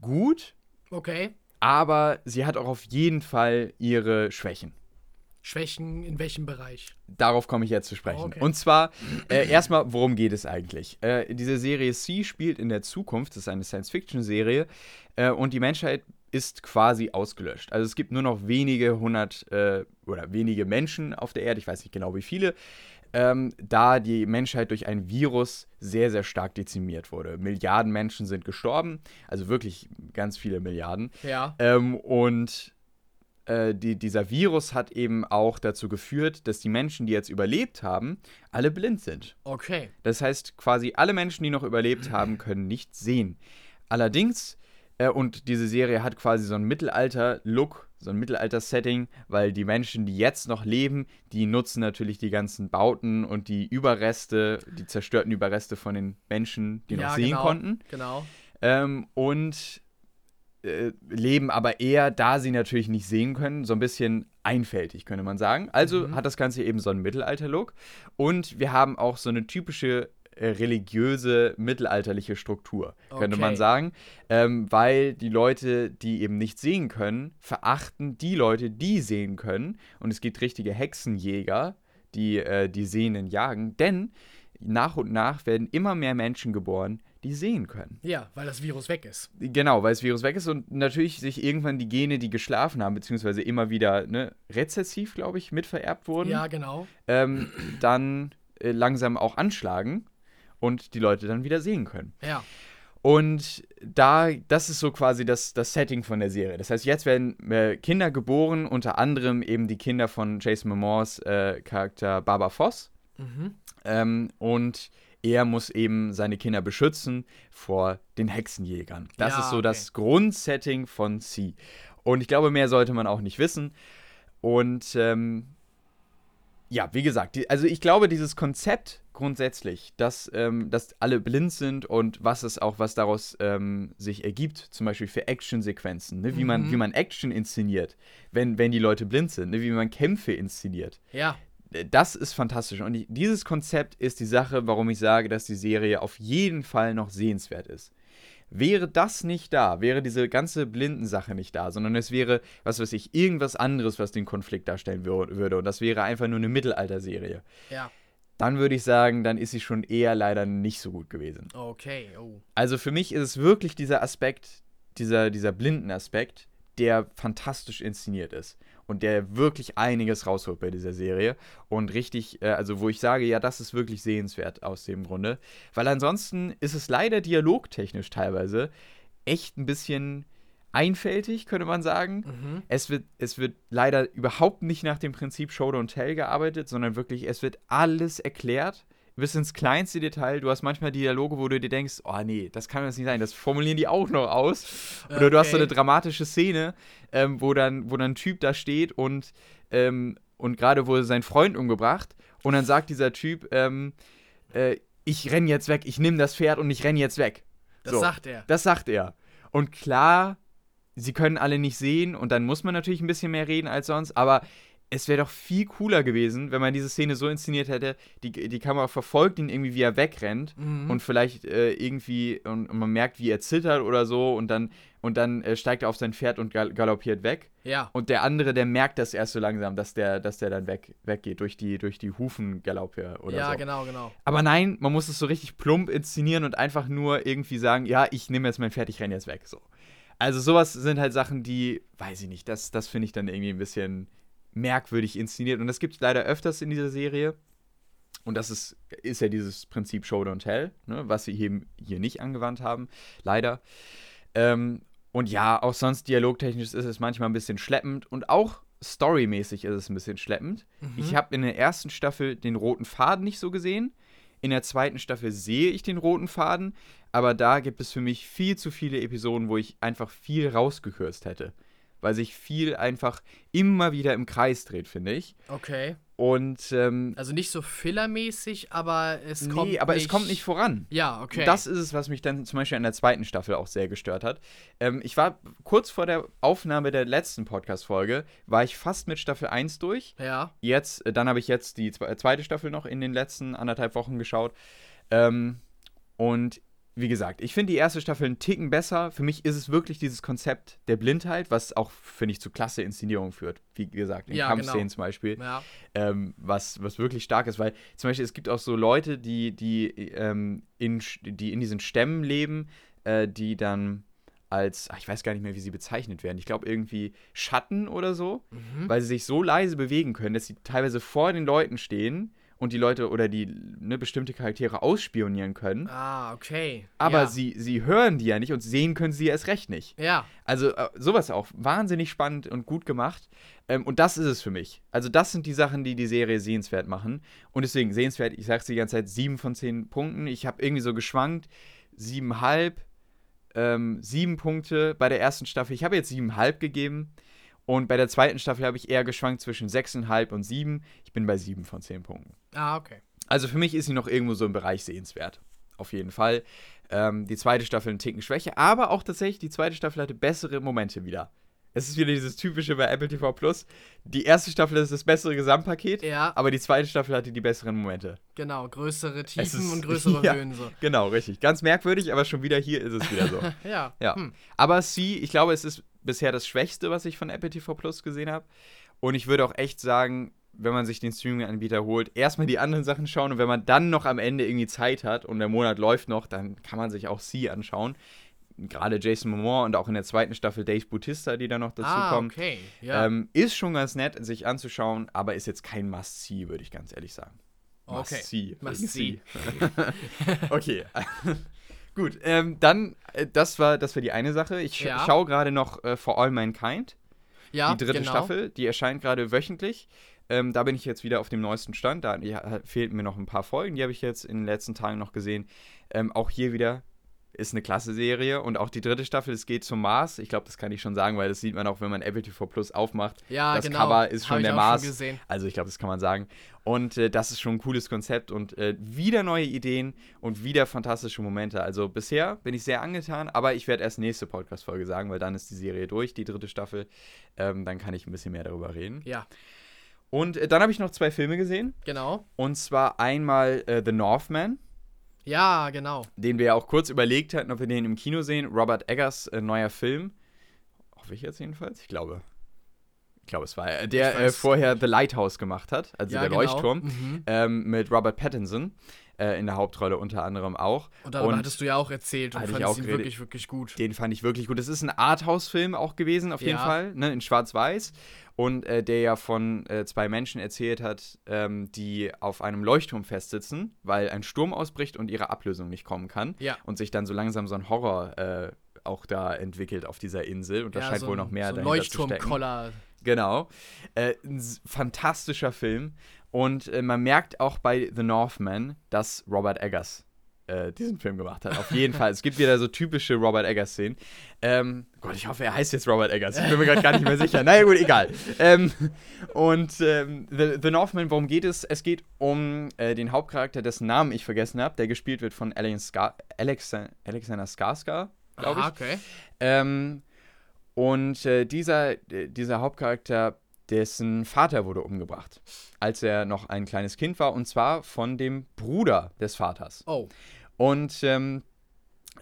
gut, Okay. Aber sie hat auch auf jeden Fall ihre Schwächen. Schwächen in welchem Bereich? Darauf komme ich jetzt zu sprechen. Okay. Und zwar, äh, erstmal, worum geht es eigentlich? Äh, diese Serie C spielt in der Zukunft, das ist eine Science-Fiction-Serie, äh, und die Menschheit ist quasi ausgelöscht. Also es gibt nur noch wenige hundert äh, oder wenige Menschen auf der Erde, ich weiß nicht genau wie viele, ähm, da die Menschheit durch ein Virus sehr, sehr stark dezimiert wurde. Milliarden Menschen sind gestorben, also wirklich ganz viele Milliarden. Ja. Ähm, und äh, die, dieser Virus hat eben auch dazu geführt, dass die Menschen, die jetzt überlebt haben, alle blind sind. Okay. Das heißt, quasi alle Menschen, die noch überlebt haben, können nicht sehen. Allerdings, äh, und diese Serie hat quasi so einen Mittelalter-Look, so ein Mittelalter-Setting, weil die Menschen, die jetzt noch leben, die nutzen natürlich die ganzen Bauten und die Überreste, die zerstörten Überreste von den Menschen, die ja, noch sehen genau, konnten. Genau. Ähm, und äh, leben aber eher, da sie natürlich nicht sehen können, so ein bisschen einfältig, könnte man sagen. Also Mhm. hat das Ganze eben so einen Mittelalter-Look. Und wir haben auch so eine typische religiöse, mittelalterliche Struktur, könnte man Okay. sagen. Ähm, weil die Leute, die eben nicht sehen können, verachten die Leute, die sehen können. Und es gibt richtige Hexenjäger, die äh, die Sehenden jagen. Denn nach und nach werden immer mehr Menschen geboren, die sehen können. Ja, weil das Virus weg ist. Genau, weil das Virus weg ist und natürlich sich irgendwann die Gene, die geschlafen haben, beziehungsweise immer wieder ne, rezessiv, glaube ich, mitvererbt wurden, Ja, genau. ähm, dann äh, langsam auch anschlagen und die Leute dann wieder sehen können. Ja. Und da, das ist so quasi das, das Setting von der Serie. Das heißt, jetzt werden äh, Kinder geboren, unter anderem eben die Kinder von Jason Momoas äh, Charakter Baba Voss. Mhm. Ähm, und er muss eben seine Kinder beschützen vor den Hexenjägern. Das Ja, ist so okay. das Grundsetting von C. Und ich glaube, mehr sollte man auch nicht wissen. Und ähm, ja, wie gesagt, die, also ich glaube, dieses Konzept grundsätzlich, dass, ähm, dass alle blind sind und was es auch, was daraus ähm, sich ergibt, zum Beispiel für Actionsequenzen, ne? wie, man, Mhm. wie man Action inszeniert, wenn, wenn die Leute blind sind, ne? wie man Kämpfe inszeniert Ja. das ist fantastisch. Und ich, dieses Konzept ist die Sache, warum ich sage, dass die Serie auf jeden Fall noch sehenswert ist. Wäre das nicht da, wäre diese ganze Blindensache nicht da, sondern es wäre, was weiß ich, irgendwas anderes, was den Konflikt darstellen wür würde. Und das wäre einfach nur eine Mittelalterserie. Ja. Dann würde ich sagen, dann ist sie schon eher leider nicht so gut gewesen. Okay. Oh. Also für mich ist es wirklich dieser Aspekt, dieser, dieser Blindenaspekt, der fantastisch inszeniert ist und der wirklich einiges rausholt bei dieser Serie und richtig, äh, also wo ich sage, ja, das ist wirklich sehenswert aus dem Grunde, weil ansonsten ist es leider dialogtechnisch teilweise echt ein bisschen einfältig, könnte man sagen. Mhm. Es wird, es wird leider überhaupt nicht nach dem Prinzip Show Don't Tell gearbeitet, sondern wirklich, es wird alles erklärt. Bis ins kleinste Detail. Du hast manchmal Dialoge, wo du dir denkst, oh nee, das kann das nicht sein. Das formulieren die auch noch aus. Oder du hast so Okay. eine dramatische Szene, ähm, wo, dann, wo dann ein Typ da steht und, ähm, und gerade wurde sein Freund umgebracht. Und dann sagt dieser Typ, ähm, äh, ich renn jetzt weg, ich nehme das Pferd und ich renn jetzt weg. Das So. sagt er. Das sagt er. Und klar, sie können alle nicht sehen und dann muss man natürlich ein bisschen mehr reden als sonst, aber es wäre doch viel cooler gewesen, wenn man diese Szene so inszeniert hätte, die, die Kamera verfolgt ihn irgendwie, wie er wegrennt Mhm. und vielleicht äh, irgendwie, und, und man merkt, wie er zittert oder so und dann, und dann äh, steigt er auf sein Pferd und gal galoppiert weg. ja. Und der andere, der merkt das erst so langsam, dass der, dass der dann weg, weggeht, durch die, durch die Hufengaloppe oder ja, so. genau, genau. Aber nein, man muss es so richtig plump inszenieren und einfach nur irgendwie sagen, ja, ich nehme jetzt mein Pferd, ich renne jetzt weg. So. Also sowas sind halt Sachen, die, weiß ich nicht, das, das finde ich dann irgendwie ein bisschen merkwürdig inszeniert. Und das gibt es leider öfters in dieser Serie. Und das ist, ist ja dieses Prinzip Show Don't Tell, ne, was sie hier, hier nicht angewandt haben, leider. Ähm, und ja, auch sonst dialogtechnisch ist es manchmal ein bisschen schleppend und auch storymäßig ist es ein bisschen schleppend. Mhm. Ich habe in der ersten Staffel den roten Faden nicht so gesehen. In der zweiten Staffel sehe ich den roten Faden, aber da gibt es für mich viel zu viele Episoden, wo ich einfach viel rausgekürzt hätte. Weil sich viel einfach immer wieder im Kreis dreht, finde ich. Okay. Und ähm, Also nicht so fillermäßig, aber es kommt. nee, aber nicht, es kommt nicht voran. Ja, okay. Das ist es, was mich dann zum Beispiel in der zweiten Staffel auch sehr gestört hat. Ähm, ich war kurz vor der Aufnahme der letzten Podcast-Folge, war ich fast mit Staffel 1 durch. ja. Jetzt, äh, dann habe ich jetzt die zwe- zweite Staffel noch in den letzten anderthalb Wochen geschaut. Ähm, und wie gesagt, ich finde die erste Staffel einen Ticken besser. Für mich ist es wirklich dieses Konzept der Blindheit, was auch, finde ich, zu klasse Inszenierung führt. Wie gesagt, in Ja, Kampfszenen genau. zum Beispiel Ja. ähm, was, was wirklich stark ist, weil zum Beispiel es gibt auch so Leute, die, die, ähm, in, die in diesen Stämmen leben, äh, die dann als, ach, ich weiß gar nicht mehr, wie sie bezeichnet werden, ich glaube irgendwie Schatten oder so, Mhm. weil sie sich so leise bewegen können, dass sie teilweise vor den Leuten stehen und die Leute oder die ne, bestimmte Charaktere ausspionieren können, Ah, okay. aber ja. sie, sie hören die ja nicht und sehen können sie erst recht nicht. Ja. Also äh, sowas auch wahnsinnig spannend und gut gemacht. Ähm, und das ist es für mich. Also das sind die Sachen, die die Serie sehenswert machen. Und deswegen sehenswert, ich sage es die ganze Zeit, sieben von zehn Punkten. Ich habe irgendwie so geschwankt, siebenhalb, ähm, sieben Punkte bei der ersten Staffel. Ich habe jetzt siebenhalb gegeben. Und bei der zweiten Staffel habe ich eher geschwankt zwischen sechseinhalb und sieben. Ich bin bei sieben von zehn Punkten. Ah, okay. Also für mich ist sie noch irgendwo so im Bereich sehenswert. Auf jeden Fall. Ähm, die zweite Staffel einen Ticken Schwäche, aber auch tatsächlich, die zweite Staffel hatte bessere Momente wieder. Es ist wieder dieses typische bei Apple TV Plus. Die erste Staffel ist das bessere Gesamtpaket, Ja, aber die zweite Staffel hatte die besseren Momente. genau. Größere Tiefen ist- und größere ja. Höhen so. Genau, richtig. Ganz merkwürdig, aber schon wieder hier ist es wieder so. Ja. Ja. Hm. Aber sie, ich glaube, es ist bisher das Schwächste, was ich von Apple TV Plus gesehen habe. Und ich würde auch echt sagen, wenn man sich den Streaming-Anbieter holt, erstmal die anderen Sachen schauen und wenn man dann noch am Ende irgendwie Zeit hat und der Monat läuft noch, dann kann man sich auch sie anschauen. Gerade Jason Momoa und auch in der zweiten Staffel Dave Bautista, die da noch dazu Ah, kommen. okay. Ja. Ähm, ist schon ganz nett, sich anzuschauen, aber ist jetzt kein Must-See, würde ich ganz ehrlich sagen. Okay. Must-See. Must-see. okay. Gut, ähm, dann, äh, das war, das war die eine Sache. Ich Ja. schaue gerade noch äh, For All Mankind, ja, die dritte genau. Staffel. Die erscheint gerade wöchentlich. Ähm, da bin ich jetzt wieder auf dem neuesten Stand. Da ja, fehlten mir noch ein paar Folgen. Die habe ich jetzt in den letzten Tagen noch gesehen. Ähm, auch hier wieder ist eine klasse Serie. Und auch die dritte Staffel, es geht zum Mars. Ich glaube, das kann ich schon sagen, weil das sieht man auch, wenn man Apple TV Plus aufmacht. Ja, das genau. Cover ist schon Hab der Mars. Schon gesehen. Also ich glaube, das kann man sagen. Und äh, das ist schon ein cooles Konzept und äh, wieder neue Ideen und wieder fantastische Momente. Also bisher bin ich sehr angetan, aber ich werde erst nächste Podcast-Folge sagen, weil dann ist die Serie durch, die dritte Staffel. Ähm, dann kann ich ein bisschen mehr darüber reden. Ja, Und äh, dann habe ich noch zwei Filme gesehen. genau. Und zwar einmal äh, The Northman, Ja, genau. den wir ja auch kurz überlegt hatten, ob wir den im Kino sehen. Robert Eggers äh, neuer Film. Hoffe ich jetzt jedenfalls. Ich glaube. Ich glaube, es war er, der Ich äh, vorher The Lighthouse gemacht hat, also ja, der genau. Leuchtturm. Mhm. ähm, mit Robert Pattinson äh, in der Hauptrolle unter anderem auch. Und darüber Und hattest du ja auch erzählt und fandest ihn geredet. wirklich, wirklich gut. Den fand ich wirklich gut. Das ist ein Arthouse-Film auch gewesen, auf jeden Ja. Fall, ne, in Schwarz-Weiß. Und äh, der ja von äh, zwei Menschen erzählt hat, ähm, die auf einem Leuchtturm festsitzen, weil ein Sturm ausbricht und ihre Ablösung nicht kommen kann. Ja. Und sich dann so langsam so ein Horror äh, auch da entwickelt auf dieser Insel. Und da ja, scheint so wohl noch mehr so dahinter zu stecken. Leuchtturmkoller. Genau. Äh, ein fantastischer Film. Und äh, man merkt auch bei The Northman, dass Robert Eggers äh, diesen Film gemacht hat. Auf jeden Fall. Es gibt wieder so typische Robert Eggers-Szenen. Ähm, Gott, ich hoffe, er heißt jetzt Robert Eggers. Ich bin mir gerade gar nicht mehr sicher. Naja, gut, egal. Ähm, und ähm, The, The Northman, worum geht es? Es geht um äh, den Hauptcharakter, dessen Namen ich vergessen habe, der gespielt wird von Alex Ska Alex Alexander Skarsgård, glaube ich. Ah, okay. Ähm, und äh, dieser, äh, dieser Hauptcharakter, dessen Vater wurde umgebracht, als er noch ein kleines Kind war, und zwar von dem Bruder des Vaters. Oh, Und ähm,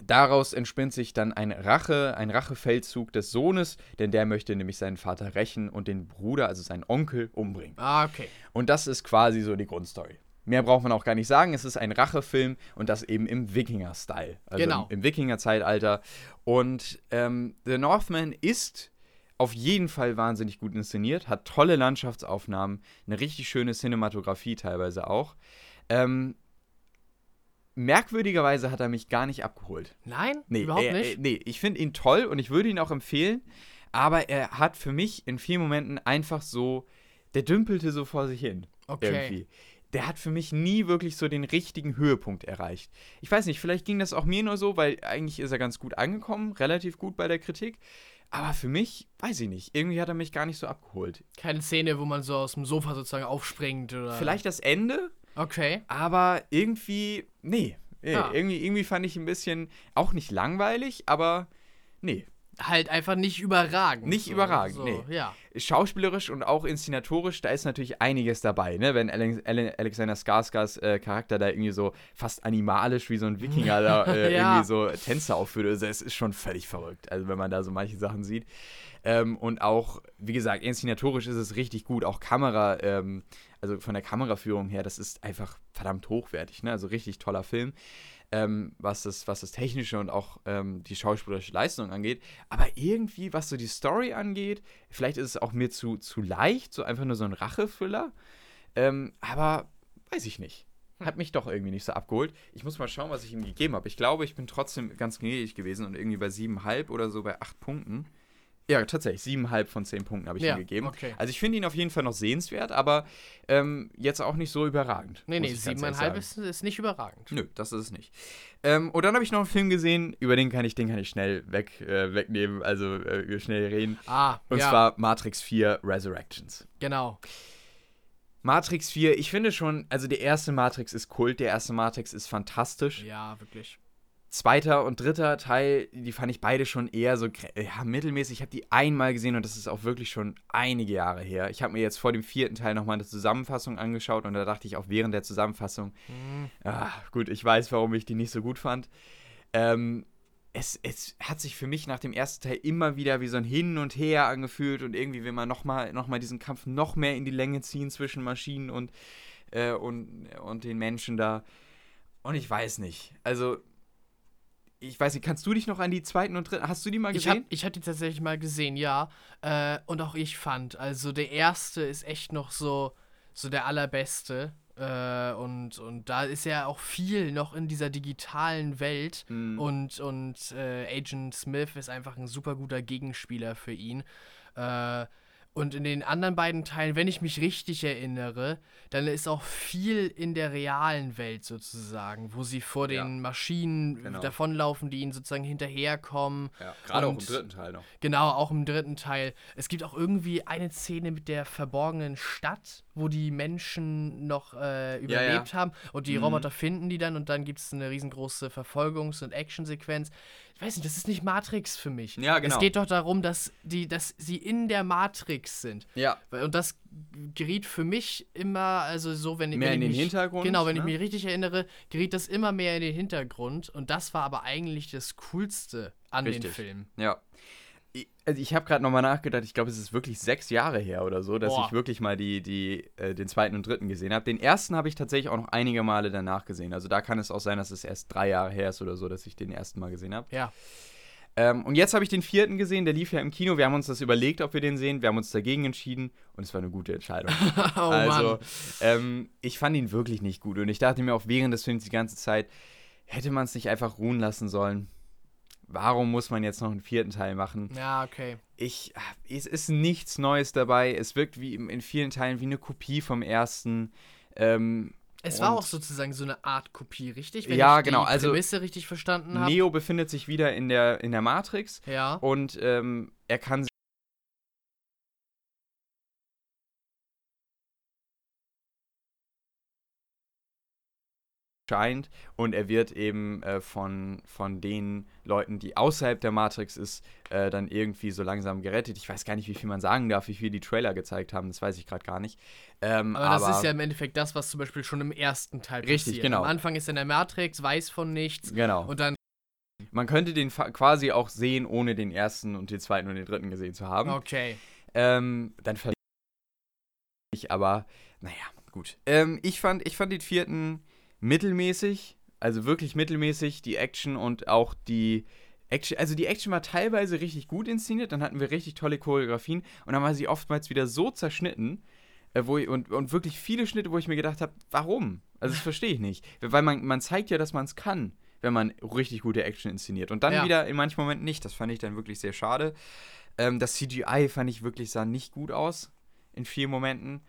daraus entspinnt sich dann ein Rache, ein Rachefeldzug des Sohnes, denn der möchte nämlich seinen Vater rächen und den Bruder, also seinen Onkel, umbringen. ah, okay. Und das ist quasi so die Grundstory. Mehr braucht man auch gar nicht sagen. Es ist ein Rachefilm und das eben im Wikinger-Style. Also Genau. im, im Wikinger-Zeitalter. Und ähm, The Northman ist auf jeden Fall wahnsinnig gut inszeniert, hat tolle Landschaftsaufnahmen, eine richtig schöne Cinematografie teilweise auch. Ähm, merkwürdigerweise hat er mich gar nicht abgeholt. Nein? Nee, Überhaupt äh, nicht? Äh, nee, ich finde ihn toll und ich würde ihn auch empfehlen, aber er hat für mich in vielen Momenten einfach so, der dümpelte so vor sich hin. okay. Irgendwie. Der hat für mich nie wirklich so den richtigen Höhepunkt erreicht. Ich weiß nicht, vielleicht ging das auch mir nur so, weil eigentlich ist er ganz gut angekommen, relativ gut bei der Kritik. Aber für mich, weiß ich nicht, irgendwie hat er mich gar nicht so abgeholt. Keine Szene, wo man so aus dem Sofa sozusagen aufspringt oder. Vielleicht das Ende, Okay. aber irgendwie, nee. nee Ja. irgendwie, irgendwie fand ich ein bisschen, auch nicht langweilig, aber nee. Halt einfach nicht überragend. Nicht so, überragend, so, nee. Ja. schauspielerisch und auch inszenatorisch, da ist natürlich einiges dabei, ne? Wenn Ale Ale Alexander Skarsgårds äh, Charakter da irgendwie so fast animalisch wie so ein Wikinger da äh, Ja. irgendwie so Tänze aufführt, also es ist schon völlig verrückt, also wenn man da so manche Sachen sieht. Ähm, und auch, wie gesagt, inszenatorisch ist es richtig gut, auch Kamera, ähm, also von der Kameraführung her, das ist einfach verdammt hochwertig, ne? Also richtig toller Film ähm, was, das, was das Technische und auch ähm, die schauspielerische Leistung angeht. Aber irgendwie, was so die Story angeht, vielleicht ist es auch mir zu, zu leicht, so einfach nur so ein Rachefüller. Ähm, aber weiß ich nicht. Hat mich doch irgendwie nicht so abgeholt. Ich muss mal schauen, was ich ihm gegeben habe. Ich glaube, ich bin trotzdem ganz gnädig gewesen und irgendwie bei 7,5 oder so bei 8 Punkten. Ja, tatsächlich. 7,5 von 10 Punkten habe ich Ja, ihm gegeben. okay. Also ich finde ihn auf jeden Fall noch sehenswert, aber ähm, jetzt auch nicht so überragend. Nee, nee, siebeneinhalb ist, ist nicht überragend. Nö, das ist es nicht. Ähm, und dann habe ich noch einen Film gesehen, über den kann ich, den kann ich schnell weg, äh, wegnehmen, also äh, schnell reden. Ah, Und ja, zwar Matrix 4 Resurrections. genau. Matrix 4, ich finde schon, also der erste Matrix ist Kult, der erste Matrix ist fantastisch. Ja, wirklich. Zweiter und dritter Teil, die fand ich beide schon eher so ja, mittelmäßig. Ich habe die einmal gesehen und das ist auch wirklich schon einige Jahre her. Ich habe mir jetzt vor dem vierten Teil nochmal eine Zusammenfassung angeschaut und da dachte ich auch während der Zusammenfassung, Hm. Ah, gut, ich weiß, warum ich die nicht so gut fand. Ähm, es, es hat sich für mich nach dem ersten Teil immer wieder wie so ein Hin und Her angefühlt und irgendwie will man nochmal noch mal diesen Kampf noch mehr in die Länge ziehen zwischen Maschinen und, äh, und, und den Menschen da. Und ich weiß nicht. Also, ich weiß nicht, kannst du dich noch an die zweiten und dritten, hast du die mal Ich habe gesehen? ich hab die tatsächlich mal gesehen, ja. Äh, und auch ich fand, also der erste ist echt noch so, so der allerbeste. Äh, und, und da ist ja auch viel noch in dieser digitalen Welt. Mhm. Und, und äh, Agent Smith ist einfach ein super guter Gegenspieler für ihn. Äh, und in den anderen beiden Teilen, wenn ich mich richtig erinnere, dann ist auch viel in der realen Welt sozusagen, wo sie vor Ja. den Maschinen Genau. davonlaufen, die ihnen sozusagen hinterherkommen. ja, gerade auch im dritten Teil noch. Genau, auch im dritten Teil. Es gibt auch irgendwie eine Szene mit der verborgenen Stadt, wo die Menschen noch äh, überlebt haben und die Mhm. Roboter finden die dann und dann gibt es eine riesengroße Verfolgungs- und Actionsequenz. Ich weiß nicht, das ist nicht Matrix für mich. Ja, genau. Es geht doch darum, dass, die, dass sie in der Matrix sind. Ja, Und das geriet für mich immer, also so, wenn, Mehr wenn in ich den mich, Hintergrund, Genau, wenn ne? ich mich richtig erinnere, geriet das immer mehr in den Hintergrund. Und das war aber eigentlich das Coolste an den Richtig. Filmen. Ja. Ich- Also ich habe gerade nochmal nachgedacht, ich glaube, es ist wirklich sechs Jahre her oder so, dass Boah. ich wirklich mal die, die, äh, den zweiten und dritten gesehen habe. Den ersten habe ich tatsächlich auch noch einige Male danach gesehen. Also da kann es auch sein, dass es erst drei Jahre her ist oder so, dass ich den ersten Mal gesehen habe. Ja. Ähm, und jetzt habe ich den vierten gesehen, der lief ja im Kino. Wir haben uns das überlegt, ob wir den sehen. Wir haben uns dagegen entschieden und es war eine gute Entscheidung. oh also, ähm, ich fand ihn wirklich nicht gut. Und ich dachte mir auch während des Films die ganze Zeit, hätte man es nicht einfach ruhen lassen sollen. Warum muss man jetzt noch einen vierten Teil machen? Ja, okay. Ich, es ist nichts Neues dabei. Es wirkt wie in vielen Teilen wie eine Kopie vom ersten. Ähm, Es war auch sozusagen so eine Art Kopie, richtig? Ja, ich genau, Die also Prämisse richtig verstanden habe. Neo befindet sich wieder in der, in der Matrix Ja. und ähm, er kann scheint und er wird eben äh, von, von den Leuten, die außerhalb der Matrix ist, äh, dann irgendwie so langsam gerettet. Ich weiß gar nicht, wie viel man sagen darf, wie viel die Trailer gezeigt haben, das weiß ich gerade gar nicht. Ähm, Aber, das ist ja im Endeffekt das, was zum Beispiel schon im ersten Teil Richtig, passiert. genau. Am Anfang ist er in der Matrix, weiß von nichts. genau. Und dann, Man könnte den quasi auch sehen, ohne den ersten und den zweiten und den dritten gesehen zu haben. okay. Ähm, dann verliere ich, aber naja, gut. Ähm, ich, fand, ich fand den vierten mittelmäßig, also wirklich mittelmäßig, die Action und auch die Action, also die Action war teilweise richtig gut inszeniert, dann hatten wir richtig tolle Choreografien und dann war sie oftmals wieder so zerschnitten, äh, wo ich, und, und wirklich viele Schnitte, wo ich mir gedacht habe, warum? Also das verstehe ich nicht. Weil man, man zeigt ja, dass man es kann, wenn man richtig gute Action inszeniert. Und dann Ja. wieder in manchen Momenten nicht. Das fand ich dann wirklich sehr schade. Ähm, das CGI fand ich wirklich, sah nicht gut aus in vielen Momenten.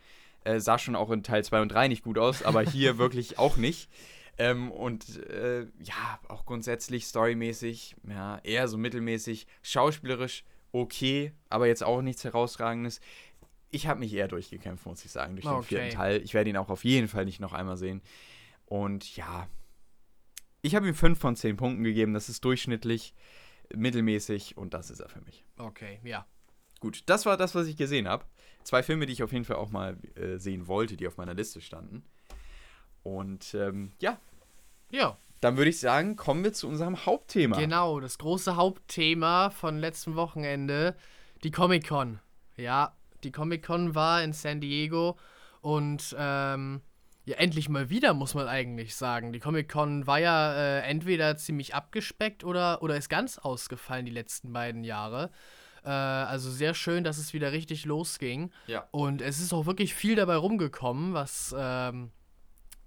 Äh, sah schon auch in Teil 2 und 3 nicht gut aus, aber hier wirklich auch nicht. Ähm, und äh, ja, auch grundsätzlich storymäßig, ja, eher so mittelmäßig. Schauspielerisch okay, aber jetzt auch nichts herausragendes. Ich habe mich eher durchgekämpft, muss ich sagen, durch den Okay. vierten Teil. Ich werde ihn auch auf jeden Fall nicht noch einmal sehen. Und ja, ich habe ihm 5 von 10 Punkten gegeben. Das ist durchschnittlich, mittelmäßig und das ist er für mich. Okay, ja. Gut, das war das, was ich gesehen habe. Zwei Filme, die ich auf jeden Fall auch mal äh, sehen wollte, die auf meiner Liste standen. Und ähm, ja, Ja, dann würde ich sagen, kommen wir zu unserem Hauptthema. genau. Das große Hauptthema von letztem Wochenende, die Comic-Con. Ja, die Comic-Con war in San Diego und ähm, ja, endlich mal wieder, muss man eigentlich sagen. Die Comic-Con war ja äh, entweder ziemlich abgespeckt oder, oder ist ganz ausgefallen die letzten beiden Jahre. Äh, also sehr schön, dass es wieder richtig losging. Ja. Und es ist auch wirklich viel dabei rumgekommen, was, ähm,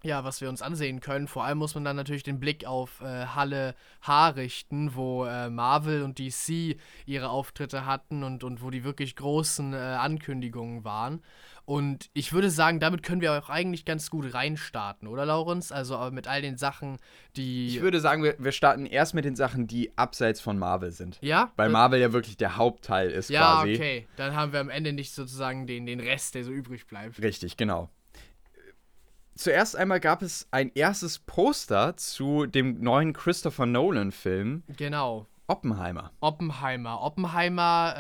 ja, was wir uns ansehen können. Vor allem muss man dann natürlich den Blick auf äh, Halle H richten, wo äh, Marvel und DC ihre Auftritte hatten und, und wo die wirklich großen äh, Ankündigungen waren. Und ich würde sagen, damit können wir auch eigentlich ganz gut reinstarten, oder Laurens? Also äh, mit all den Sachen, die. Ich würde sagen, wir, wir starten erst mit den Sachen, die abseits von Marvel sind. ja? Weil Äh, Marvel ja wirklich der Hauptteil ist Ja, quasi. okay. Dann haben wir am Ende nicht sozusagen den, den Rest, der so übrig bleibt. Richtig, genau. Zuerst einmal gab es ein erstes Poster zu dem neuen Christopher Nolan-Film Genau. Oppenheimer. Oppenheimer. Oppenheimer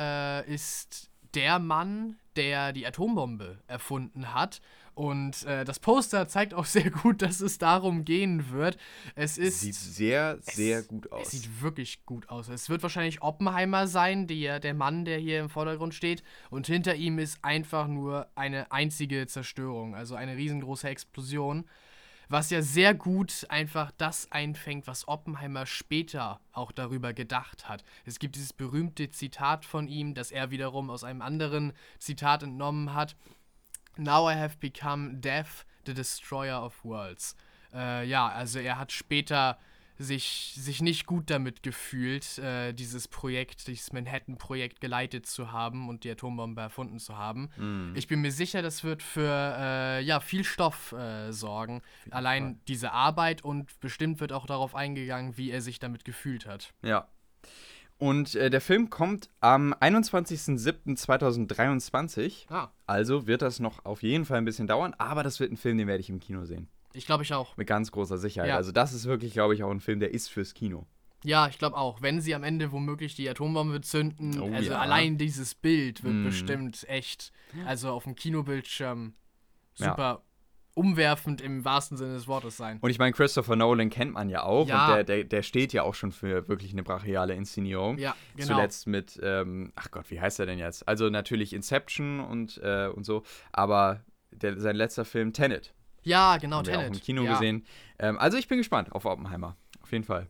äh, ist der Mann, der die Atombombe erfunden hat. Und äh, das Poster zeigt auch sehr gut, dass es darum gehen wird. Es ist. Sieht sehr, sehr gut Es aus. sieht wirklich gut aus. Es wird wahrscheinlich Oppenheimer sein, der, der Mann, der hier im Vordergrund steht. Und hinter ihm ist einfach nur eine einzige Zerstörung, also eine riesengroße Explosion. Was ja sehr gut einfach das einfängt, was Oppenheimer später auch darüber gedacht hat. Es gibt dieses berühmte Zitat von ihm, das er wiederum aus einem anderen Zitat entnommen hat. Now I have become Death, the Destroyer of Worlds. Äh, ja, also er hat später sich, sich nicht gut damit gefühlt, äh, dieses Projekt, dieses Manhattan-Projekt geleitet zu haben und die Atombombe erfunden zu haben. Mhm. Ich bin mir sicher, das wird für äh, ja, viel Stoff äh, sorgen. Allein diese Arbeit und bestimmt wird auch darauf eingegangen, wie er sich damit gefühlt hat. Ja. Und äh, der Film kommt am 21.07.2023. Ah, Also wird das noch auf jeden Fall ein bisschen dauern, aber das wird ein Film, den werde ich im Kino sehen. ich glaube ich auch. Mit ganz großer Sicherheit. Ja. Also das ist wirklich, glaube ich, auch ein Film, der ist fürs Kino. Ja, ich glaube auch. Wenn sie am Ende womöglich die Atombombe zünden, Oh also ja. allein dieses Bild wird Mm. bestimmt echt, also auf dem Kinobildschirm Ja. Umwerfend im wahrsten Sinne des Wortes sein. Und ich meine, Christopher Nolan kennt man ja auch. Ja. Und der, der, der steht ja auch schon für wirklich eine brachiale Inszenierung. Ja, genau. Zuletzt mit, ähm, ach Gott, wie heißt er denn jetzt? Also natürlich Inception und, äh, und so, aber der, sein letzter Film Tenet Ja, genau, haben wir auch Tenet. im Kino ja. gesehen. Ähm, also ich bin gespannt auf Oppenheimer, auf jeden Fall.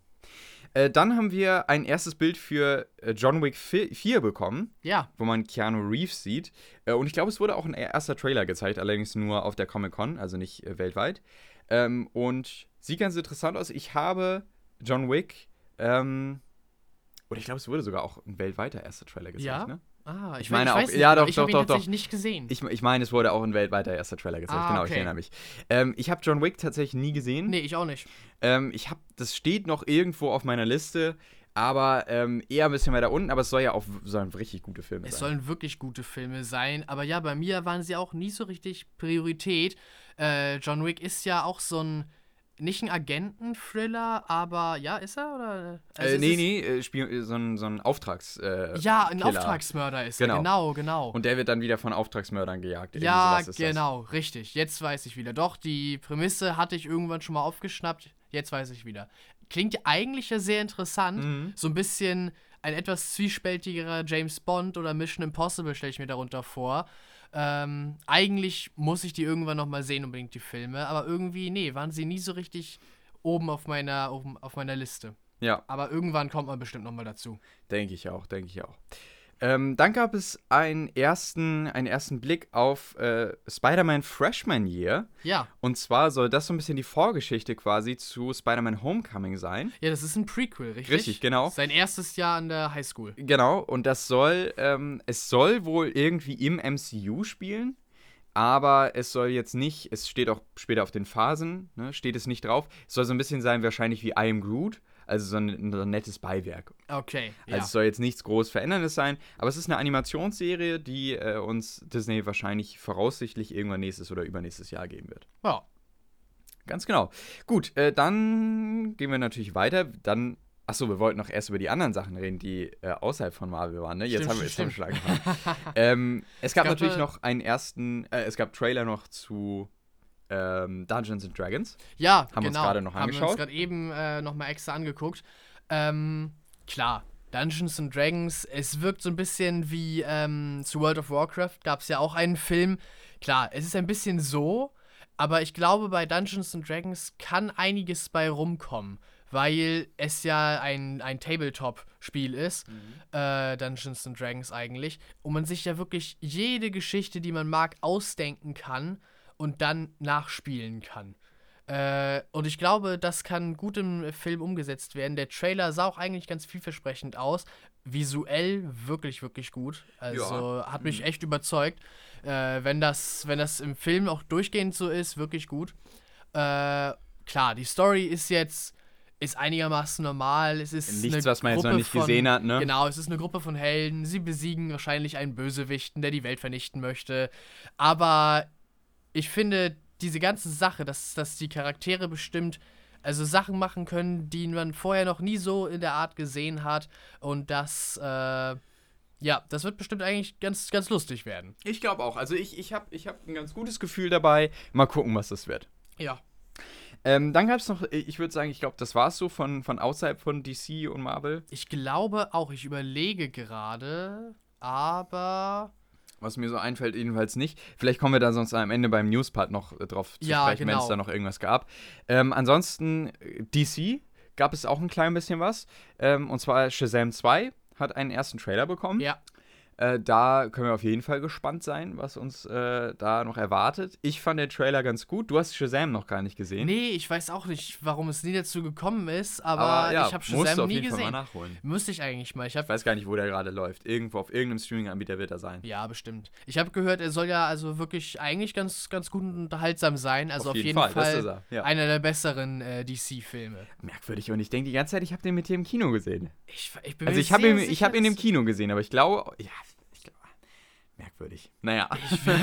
Äh, dann haben wir ein erstes Bild für äh, John Wick 4 bekommen, Ja, wo man Keanu Reeves sieht. Äh, und ich glaube, es wurde auch ein erster Trailer gezeigt, allerdings nur auf der Comic-Con, also nicht äh, weltweit. Ähm, und sieht ganz interessant aus. Ich habe John Wick, ähm, oder ich glaube, es wurde sogar auch ein weltweiter erster Trailer gezeigt, Ja? ne? Ah, ich, Ich meine ich auch- nicht, ja, doch, ich doch, doch, doch. tatsächlich nicht gesehen. Ich, ich meine, es wurde auch ein weltweiter erster Trailer gezeigt. Ah, genau, ich okay. erinnere mich. Ähm, ich habe John Wick tatsächlich nie gesehen. nee, ich auch nicht. Ähm, ich habe, das steht noch irgendwo auf meiner Liste, aber ähm, eher ein bisschen weiter unten. Aber es soll ja auch sollen richtig gute Filme Es sein. sollen wirklich gute Filme sein, aber ja, bei mir waren sie auch nie so richtig Priorität. Äh, John Wick ist ja auch so ein, nicht ein Agenten-Thriller, aber ja, ist er? Oder? Also äh, nee, ist- nee, äh, Spiel, äh, so ein, so ein Auftrags. Äh, Ja, ein Killer. Auftragsmörder ist Genau. er, genau, genau. Und der wird dann wieder von Auftragsmördern gejagt. Ja, ist das. genau, richtig. Jetzt weiß ich wieder. Doch, die Prämisse hatte ich irgendwann schon mal aufgeschnappt. Jetzt weiß ich wieder. Klingt eigentlich ja sehr interessant. Mhm. So ein bisschen ein etwas zwiespältigerer James Bond oder Mission Impossible stelle ich mir darunter vor. Ähm, eigentlich muss ich die irgendwann noch mal sehen, unbedingt die Filme. Aber irgendwie, nee, waren sie nie so richtig oben auf meiner, oben auf meiner Liste. Ja, Aber irgendwann kommt man bestimmt noch mal dazu. denke ich auch, denke ich auch. Ähm, dann gab es einen ersten, einen ersten Blick auf äh, Spider-Man Freshman Year. Ja. Und zwar soll das so ein bisschen die Vorgeschichte quasi zu Spider-Man Homecoming sein. Ja, das ist ein Prequel, richtig? Richtig, genau. Sein erstes Jahr an der Highschool. Genau, und das soll, ähm, es soll wohl irgendwie im MCU spielen, aber es soll jetzt nicht, es steht auch später auf den Phasen, ne, steht es nicht drauf. Es soll so ein bisschen sein, wahrscheinlich wie I Am Groot, also so ein, so ein nettes Beiwerk. Okay, ja. Also es soll jetzt nichts groß Veränderndes sein, aber es ist eine Animationsserie, die äh, uns Disney wahrscheinlich voraussichtlich irgendwann nächstes oder übernächstes Jahr geben wird. ja. Ganz genau. Gut, äh, dann gehen wir natürlich weiter. Dann, achso, wir wollten noch erst über die anderen Sachen reden, die äh, außerhalb von Marvel waren. Ne? Jetzt Stimmt, haben wir jetzt haben stimmt, wir schon angefangen. ähm, es gab gab, natürlich äh, noch einen ersten, äh, es gab Trailer noch zu ähm, Dungeons and Dragons. Ja, Haben wir uns genau. gerade noch Haben wir uns angeschaut. gerade eben äh, nochmal extra angeguckt. Ähm, klar, Dungeons and Dragons, es wirkt so ein bisschen wie ähm, zu World of Warcraft, gab es ja auch einen Film. Klar, es ist ein bisschen so, aber ich glaube, bei Dungeons and Dragons kann einiges bei rumkommen, weil es ja ein, ein Tabletop-Spiel ist, äh, Dungeons and Dragons eigentlich, und man sich ja wirklich jede Geschichte, die man mag, ausdenken kann und dann nachspielen kann. Äh, und ich glaube, das kann gut im Film umgesetzt werden. Der Trailer sah auch eigentlich ganz vielversprechend aus. Visuell wirklich, wirklich gut. Also hat mich echt überzeugt. Äh, wenn, das, wenn das im Film auch durchgehend so ist, wirklich gut. Äh, klar, die Story ist jetzt ist einigermaßen normal. Es ist Nichts, eine was man jetzt noch Gruppe nicht gesehen hat, ne? Genau, es ist eine Gruppe von Helden. Sie besiegen wahrscheinlich einen Bösewichten, der die Welt vernichten möchte. Aber ich finde, diese ganze Sache, dass, dass die Charaktere bestimmt also Sachen machen können, die man vorher noch nie so in der Art gesehen hat. Und das, äh, ja, das wird bestimmt eigentlich ganz, ganz lustig werden. Ich glaube auch. Also ich, ich habe ich hab ein ganz gutes Gefühl dabei. Mal gucken, was das wird. Ja. Ähm, dann gab es noch, ich würde sagen, ich glaube, das war es so von, von außerhalb von DC und Marvel. Ich glaube auch, ich überlege gerade, aber. Was mir so einfällt, jedenfalls nicht. Vielleicht kommen wir da sonst am Ende beim Newspart noch äh, drauf zu Ja, sprechen, wenn es genau. da noch irgendwas gab. Ähm, ansonsten, äh, DC gab es auch ein klein bisschen was. Ähm, und zwar Shazam 2 hat einen ersten Trailer bekommen. Ja. Äh, da können wir auf jeden Fall gespannt sein, was uns äh, da noch erwartet. Ich fand den Trailer ganz gut. Du hast Shazam noch gar nicht gesehen. Nee, ich weiß auch nicht, warum es nie dazu gekommen ist, aber, aber ja, ich habe Shazam auf nie jeden Fall gesehen. mal nachholen. Müsste ich eigentlich mal. Ich Ich weiß gar nicht, wo der gerade läuft. Irgendwo auf irgendeinem Streaming-Anbieter wird er sein. ja, bestimmt. Ich habe gehört, er soll ja also wirklich eigentlich ganz, ganz gut und unterhaltsam sein. Also auf, jeden, das Fall, ist er. Ja. einer der besseren äh, DC-Filme. Merkwürdig. Und ich denke die ganze Zeit, ich habe den mit dir im Kino gesehen. Ich, ich bin Also ich habe ihn, ich hab ihn im Kino gesehen, aber ich glaube, ja, ich glaube, merkwürdig. Naja,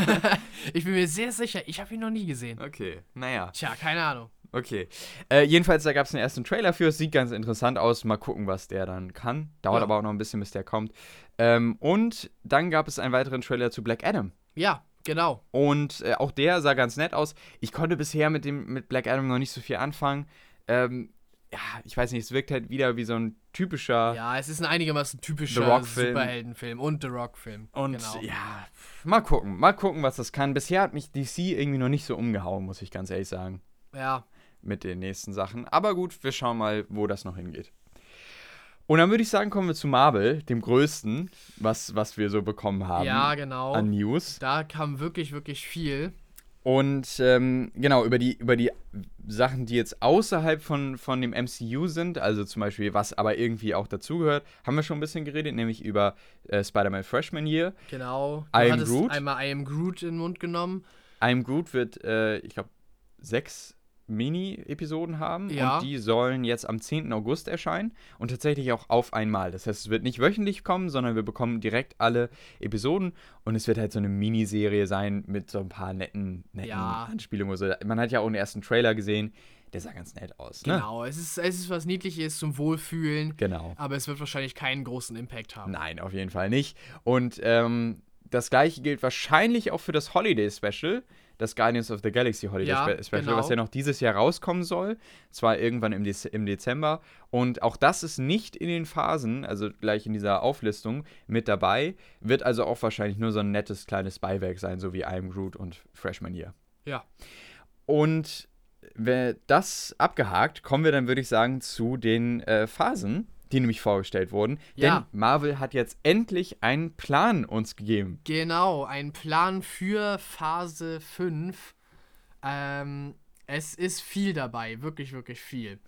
ich bin mir sehr sicher, ich habe ihn noch nie gesehen. okay, naja, Tja, keine Ahnung. okay. Äh, jedenfalls, da gab es einen ersten Trailer für, es sieht ganz interessant aus, mal gucken, was der dann kann. Dauert Ja. aber auch noch ein bisschen, bis der kommt. Ähm, und dann gab es einen weiteren Trailer zu Black Adam. Ja, genau. Und äh, auch der sah ganz nett aus. Ich konnte bisher mit dem mit Black Adam noch nicht so viel anfangen. Ähm, ja, ich weiß nicht, es wirkt halt wieder wie so ein typischer Ja, es ist ein einigermaßen typischer. Superheldenfilm und The Rock-Film. Und genau. ja, mal gucken, mal gucken, was das kann. Bisher hat mich DC irgendwie noch nicht so umgehauen, muss ich ganz ehrlich sagen, Ja, mit den nächsten Sachen. Aber gut, wir schauen mal, wo das noch hingeht. Und dann würde ich sagen, kommen wir zu Marvel, dem größten, was, was wir so bekommen haben ja, genau. an News. Da kam wirklich, wirklich viel. Und ähm, genau, über die, über die Sachen, die jetzt außerhalb von, von dem MCU sind, also zum Beispiel, was aber irgendwie auch dazugehört, haben wir schon ein bisschen geredet, nämlich über äh, Spider-Man Freshman Year. Genau. I Du am hattest Groot? einmal I am Groot in den Mund genommen. I'm Groot wird, äh, ich glaube, sechs Mini-Episoden haben Ja. und die sollen jetzt am 10. August erscheinen und tatsächlich auch auf einmal. Das heißt, es wird nicht wöchentlich kommen, sondern wir bekommen direkt alle Episoden und es wird halt so eine Miniserie sein mit so ein paar netten, netten Ja. Anspielungen. Also, man hat ja auch den ersten Trailer gesehen, der sah ganz nett aus. Ne? Genau. Es ist, es ist was Niedliches zum Wohlfühlen, Genau. aber es wird wahrscheinlich keinen großen Impact haben. Nein, auf jeden Fall nicht. Und ähm, das gleiche gilt wahrscheinlich auch für das Holiday Special, das Guardians of the Galaxy Holiday Ja, Spe Special, genau. was ja noch dieses Jahr rauskommen soll. Zwar irgendwann im, Dez im Dezember. Und auch das ist nicht in den Phasen, also gleich in dieser Auflistung, mit dabei. Wird also auch wahrscheinlich nur so ein nettes kleines Beiwerk sein, so wie I'm Groot und Freshman Year. Ja. Und wer das abgehakt, kommen wir dann, würde ich sagen, zu den äh, Phasen, die nämlich vorgestellt wurden. Ja. Denn Marvel hat jetzt endlich einen Plan uns gegeben. Genau, ein Plan für Phase 5. Ähm, es ist viel dabei, wirklich, wirklich viel.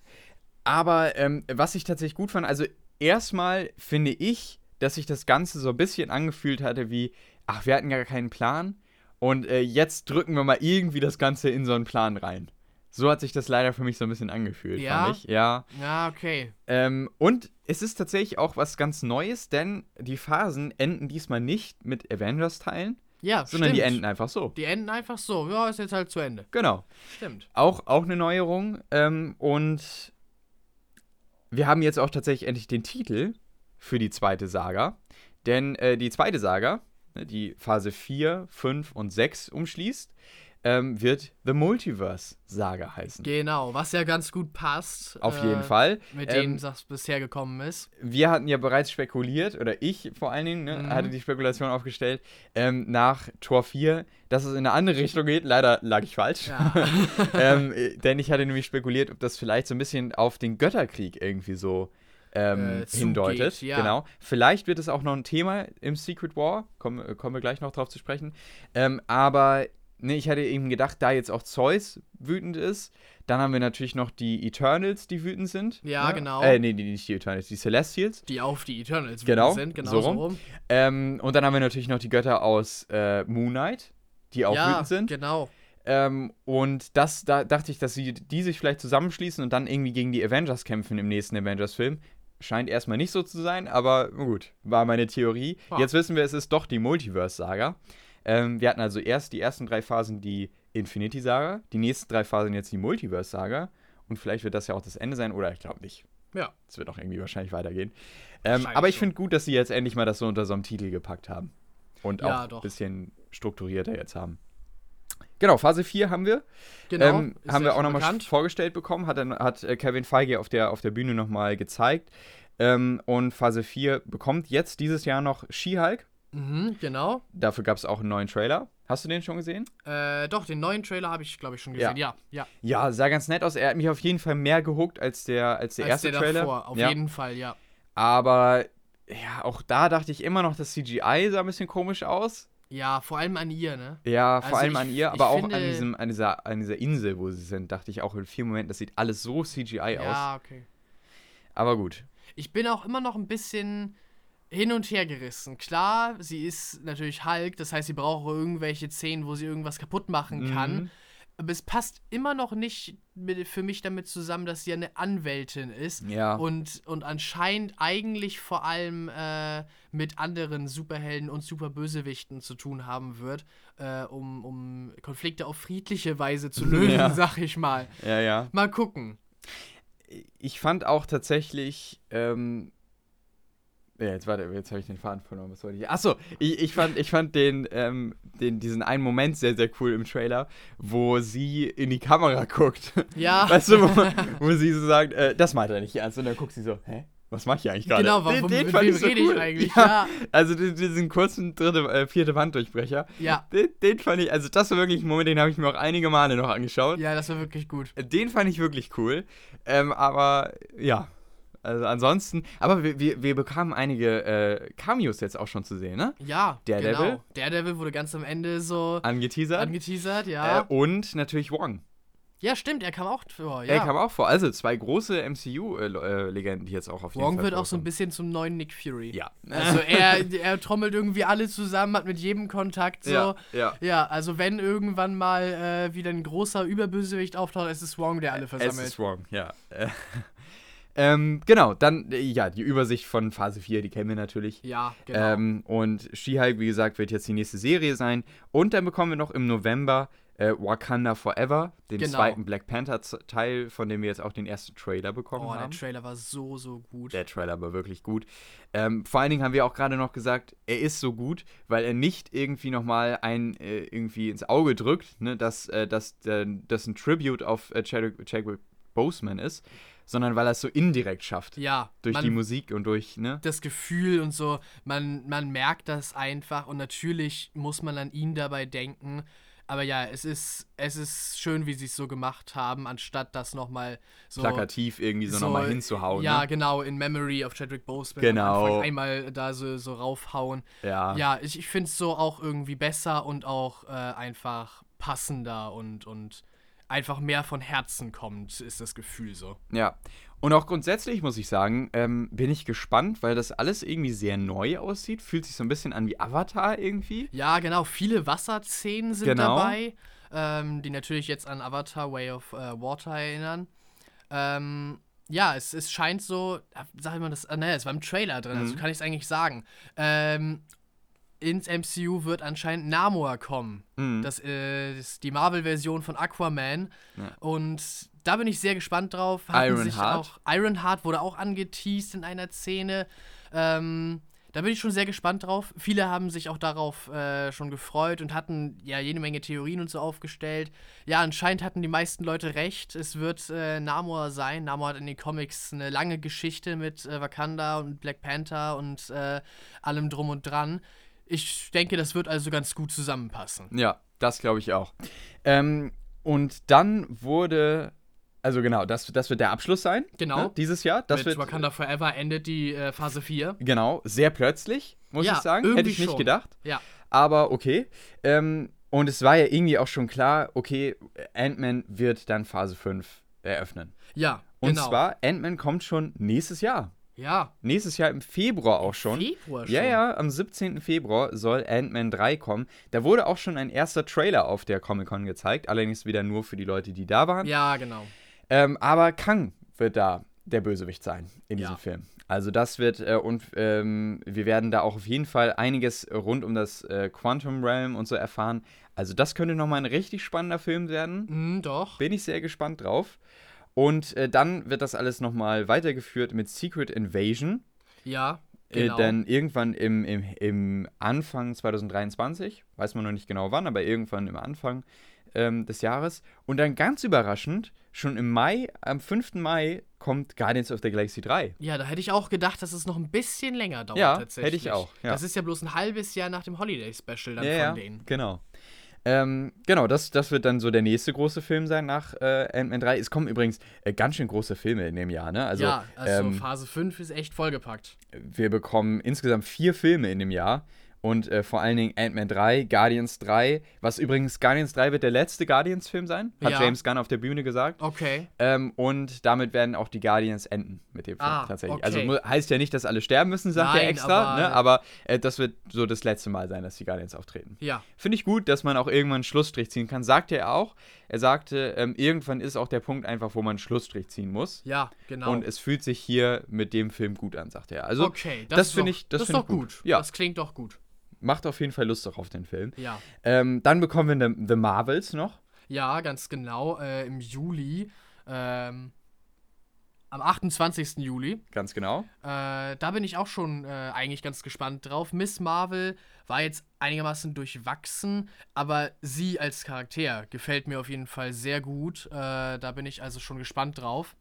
Aber ähm, was ich tatsächlich gut fand, also erstmal finde ich, dass sich das Ganze so ein bisschen angefühlt hatte wie, ach, wir hatten gar keinen Plan und äh, jetzt drücken wir mal irgendwie das Ganze in so einen Plan rein. So hat sich das leider für mich so ein bisschen angefühlt, Ja? fand ich. Ja. Ja, okay. Ähm, und es ist tatsächlich auch was ganz Neues, denn die Phasen enden diesmal nicht mit Avengers-Teilen, Ja, sondern die stimmt. enden einfach so. Die enden einfach so. Ja, ist jetzt halt zu Ende. Genau. Stimmt. Auch, auch eine Neuerung. Ähm, und wir haben jetzt auch tatsächlich endlich den Titel für die zweite Saga. Denn äh, die zweite Saga, ne, die Phase 4, 5 und 6 umschließt, ähm, wird The Multiverse Saga heißen. Genau, was ja ganz gut passt. Auf äh, jeden Fall. Mit Ähm, denen das bisher gekommen ist. wir hatten ja bereits spekuliert, oder ich vor allen Dingen, ne, Mhm. hatte die Spekulation aufgestellt, ähm, nach Tor 4, dass es in eine andere Richtung geht. Leider lag ich falsch. Ja. ähm, äh, denn ich hatte nämlich spekuliert, ob das vielleicht so ein bisschen auf den Götterkrieg irgendwie so ähm, Äh, hindeutet. ja. Genau. Vielleicht wird es auch noch ein Thema im Secret War. Kommen, äh, kommen wir gleich noch drauf zu sprechen. Ähm, aber ne, ich hatte eben gedacht, da jetzt auch Zeus wütend ist, dann haben wir natürlich noch die Eternals, die wütend sind. Ja, ne? genau. Äh, nee, nicht die Eternals, die Celestials. die auf die Eternals Genau, sind. Genau so so rum. Ähm, und dann haben wir natürlich noch die Götter aus äh, Moon Knight, die auch ja, wütend sind. genau. Ähm, und das, da dachte ich, dass sie die sich vielleicht zusammenschließen und dann irgendwie gegen die Avengers kämpfen im nächsten Avengers-Film. Scheint erstmal nicht so zu sein, aber gut, war meine Theorie. Ja. Jetzt wissen wir, es ist doch die Multiverse-Saga. Ähm, wir hatten also erst die ersten drei Phasen die Infinity-Saga, die nächsten drei Phasen jetzt die Multiverse-Saga. Und vielleicht wird das ja auch das Ende sein, oder ich glaube nicht. Ja. Es wird auch irgendwie wahrscheinlich weitergehen. Ähm, Wahrscheinlich aber ich finde gut, dass sie jetzt endlich mal das so unter so einem Titel gepackt haben. Und Ja, auch ein doch. bisschen strukturierter jetzt haben. Genau, Phase 4 haben wir. Genau. ähm, haben wir auch nochmal vorgestellt bekommen, hat, dann, hat äh, Kevin Feige auf der, auf der Bühne nochmal gezeigt. Ähm, und Phase 4 bekommt jetzt dieses Jahr noch She-Hulk. Mhm, genau. Dafür gab es auch einen neuen Trailer. Hast du den schon gesehen? Äh, doch, den neuen Trailer habe ich, glaube ich, schon gesehen. Ja, ja. Ja, sah ganz nett aus. Er hat mich auf jeden Fall mehr gehuckt als der, als der Als erste der Trailer. davor, auf ja. jeden Fall, ja. Aber ja, auch da dachte ich immer noch, das CGI sah ein bisschen komisch aus. Ja, vor allem an ihr, ne? Ja, vor Also allem ich- an ihr, aber auch finde- an, diesem, an, dieser, an dieser Insel, wo sie sind, dachte ich auch in vielen Momenten, das sieht alles so CGI aus. Ja, okay. Aber gut. Ich bin auch immer noch ein bisschen hin und her gerissen. Klar, sie ist natürlich Hulk, das heißt, sie braucht irgendwelche Szenen, wo sie irgendwas kaputt machen kann. Mhm. Aber es passt immer noch nicht mit, für mich damit zusammen, dass sie eine Anwältin ist. Ja. Und, und anscheinend eigentlich vor allem äh, mit anderen Superhelden und Superbösewichten zu tun haben wird, äh, um, um Konflikte auf friedliche Weise zu lösen, Ja. sag ich mal. Ja, ja. Mal gucken. Ich fand auch tatsächlich, ähm, ja, jetzt warte, jetzt habe ich den Faden verloren. Was wollte ich? Achso, ich, ich fand, ich fand den, ähm, den, diesen einen Moment sehr, sehr cool im Trailer, wo sie in die Kamera guckt. Ja. Weißt du, wo, wo sie so sagt, äh, das meint er nicht ernst. Und dann guckt sie so, hä? Was mache ich eigentlich gerade? Genau, warum- den, den fand ich so rede ich cool. eigentlich? Ja, Ja. Also die- diesen kurzen dritte, äh, vierte Wanddurchbrecher. Ja. Den, den fand ich, also das war wirklich ein Moment, den habe ich mir auch einige Male noch angeschaut. Ja, das war wirklich gut. Den fand ich wirklich cool. Ähm, aber ja, also ansonsten, aber wir, wir, wir bekamen einige äh, Cameos jetzt auch schon zu sehen, ne? Ja, Daredevil? genau. Daredevil wurde ganz am Ende so Angeteasert. angeteasert, ja. äh, und natürlich Wong. ja, stimmt, er kam auch vor, Er ja. kam auch vor. Also zwei große MCU-Legenden, die jetzt auch auf jeden Wong Fall wird auch so ein bisschen zum neuen Nick Fury. Ja. Also er, er trommelt irgendwie alle zusammen, hat mit jedem Kontakt so. Ja, ja. Ja, also wenn irgendwann mal äh, wieder ein großer Überbösewicht auftaucht, ist es Wong, der alle Es versammelt. ist Wong, ja. Äh, ähm, genau, dann, äh, ja, die Übersicht von Phase 4, die kennen wir natürlich. Ja, genau. Ähm, und She-Hulk, wie gesagt, wird jetzt die nächste Serie sein. Und dann bekommen wir noch im November äh, Wakanda Forever, den Genau. zweiten Black Panther-Teil, von dem wir jetzt auch den ersten Trailer bekommen oh, der haben. Trailer war so, so gut. Der Trailer war wirklich gut. Ähm, vor allen Dingen haben wir auch gerade noch gesagt, er ist so gut, weil er nicht irgendwie nochmal ein äh, irgendwie ins Auge drückt, ne, dass, äh, dass äh, das ein Tribute auf äh, Chadwick Boseman ist, sondern weil er es so indirekt schafft. ja, Durch man, die Musik und durch, ne? das Gefühl und so, man, man merkt das einfach und natürlich muss man an ihn dabei denken. Aber ja, es ist, es ist schön, wie sie es so gemacht haben, anstatt das nochmal so. Plakativ irgendwie so, so, nochmal hinzuhauen. Ja, ne? genau, in Memory of Chadwick Boseman. Genau. Einmal da so, so raufhauen. ja. Ja, ich, ich finde es so auch irgendwie besser und auch äh, einfach passender und, und einfach mehr von Herzen kommt, ist das Gefühl so. Ja. Und auch grundsätzlich muss ich sagen, ähm, bin ich gespannt, weil das alles irgendwie sehr neu aussieht. Fühlt sich so ein bisschen an wie Avatar irgendwie. Ja, genau, viele Wasserszenen sind Genau. dabei, ähm, die natürlich jetzt an Avatar Way of äh, Water erinnern. Ähm, ja, es, es scheint so, äh, sag ich mal das, äh, naja, es war im Trailer drin, also Mhm. kann ich es eigentlich sagen. Ähm, ins MCU wird anscheinend Namor kommen. Mhm. Das ist die Marvel-Version von Aquaman. Ja. Und da bin ich sehr gespannt drauf. Ironheart. Ironheart wurde auch angeteased in einer Szene. Ähm, da bin ich schon sehr gespannt drauf. Viele haben sich auch darauf äh, schon gefreut und hatten ja jede Menge Theorien und so aufgestellt. Ja, anscheinend hatten die meisten Leute recht. Es wird äh, Namor sein. Namor hat in den Comics eine lange Geschichte mit äh, Wakanda und Black Panther und äh, allem drum und dran. Ich denke, das wird also ganz gut zusammenpassen. Ja, das glaube ich auch. Ähm, und dann wurde, also genau, das, das wird der Abschluss sein. Genau. Ne, dieses Jahr. Das Mit wird Wakanda Forever endet die äh, Phase 4. genau sehr plötzlich, muss Ja, ich sagen. Hätte ich nicht schon. gedacht. Ja. Aber okay. Ähm, und es war ja irgendwie auch schon klar, okay, Ant-Man wird dann Phase 5 eröffnen. Ja, Und genau. zwar, Ant-Man kommt schon nächstes Jahr. Ja, Nächstes Jahr im Februar auch schon. Februar schon. Ja, ja, am 17. Februar soll Ant-Man 3 kommen. Da wurde auch schon ein erster Trailer auf der Comic-Con gezeigt, allerdings wieder nur für die Leute, die da waren. Ja, genau. Ähm, aber Kang wird da der Bösewicht sein in diesem Ja. Film. Also das wird, äh, und ähm, wir werden da auch auf jeden Fall einiges rund um das äh, Quantum Realm und so erfahren. Also das könnte nochmal ein richtig spannender Film werden. Mhm, doch. Bin ich sehr gespannt drauf. Und äh, dann wird das alles nochmal weitergeführt mit Secret Invasion. Ja, Äh, genau. Dann irgendwann im, im, im Anfang 2023, weiß man noch nicht genau wann, aber irgendwann im Anfang ähm, des Jahres. Und dann ganz überraschend, schon im Mai, am 5. Mai, kommt Guardians of the Galaxy 3. ja, da hätte ich auch gedacht, dass es noch ein bisschen länger dauert Ja, tatsächlich. hätte ich auch, ja. Das ist ja bloß ein halbes Jahr nach dem Holiday Special dann ja, von ja, denen. genau. Ähm, genau, das, das wird dann so der nächste große Film sein nach äh, Ant-Man 3. Es kommen übrigens äh, ganz schön große Filme in dem Jahr, ne? Also, ja, also ähm, Phase 5 ist echt vollgepackt. wir bekommen insgesamt vier Filme in dem Jahr. Und äh, vor allen Dingen Ant-Man 3, Guardians 3, was übrigens Guardians 3 wird der letzte Guardians-Film sein, hat Ja. James Gunn auf der Bühne gesagt. Okay. Ähm, und damit werden auch die Guardians enden mit dem Film Ah, tatsächlich. okay. Also heißt ja nicht, dass alle sterben müssen, sagt er Nein, extra, aber- ne? aber äh, das wird so das letzte Mal sein, dass die Guardians auftreten. Ja, Finde ich gut, dass man auch irgendwann einen Schlussstrich ziehen kann. Sagte er auch. Er sagte, ähm, irgendwann ist auch der Punkt einfach, wo man einen Schlussstrich ziehen muss. ja, genau. Und es fühlt sich hier mit dem Film gut an, sagte er. Also okay, das ist finde doch- ich- das ist finde doch gut. gut. Ja. Das klingt doch gut. Macht auf jeden Fall Lust auch auf den Film. Ja. Ähm, dann bekommen wir ne, The Marvels noch. Ja, ganz genau. Äh, Im Juli. Ähm, am 28. Juli. Ganz genau. Äh, da bin ich auch schon äh, eigentlich ganz gespannt drauf. Miss Marvel war jetzt einigermaßen durchwachsen, aber sie als Charakter gefällt mir auf jeden Fall sehr gut. Äh, da bin ich also schon gespannt drauf.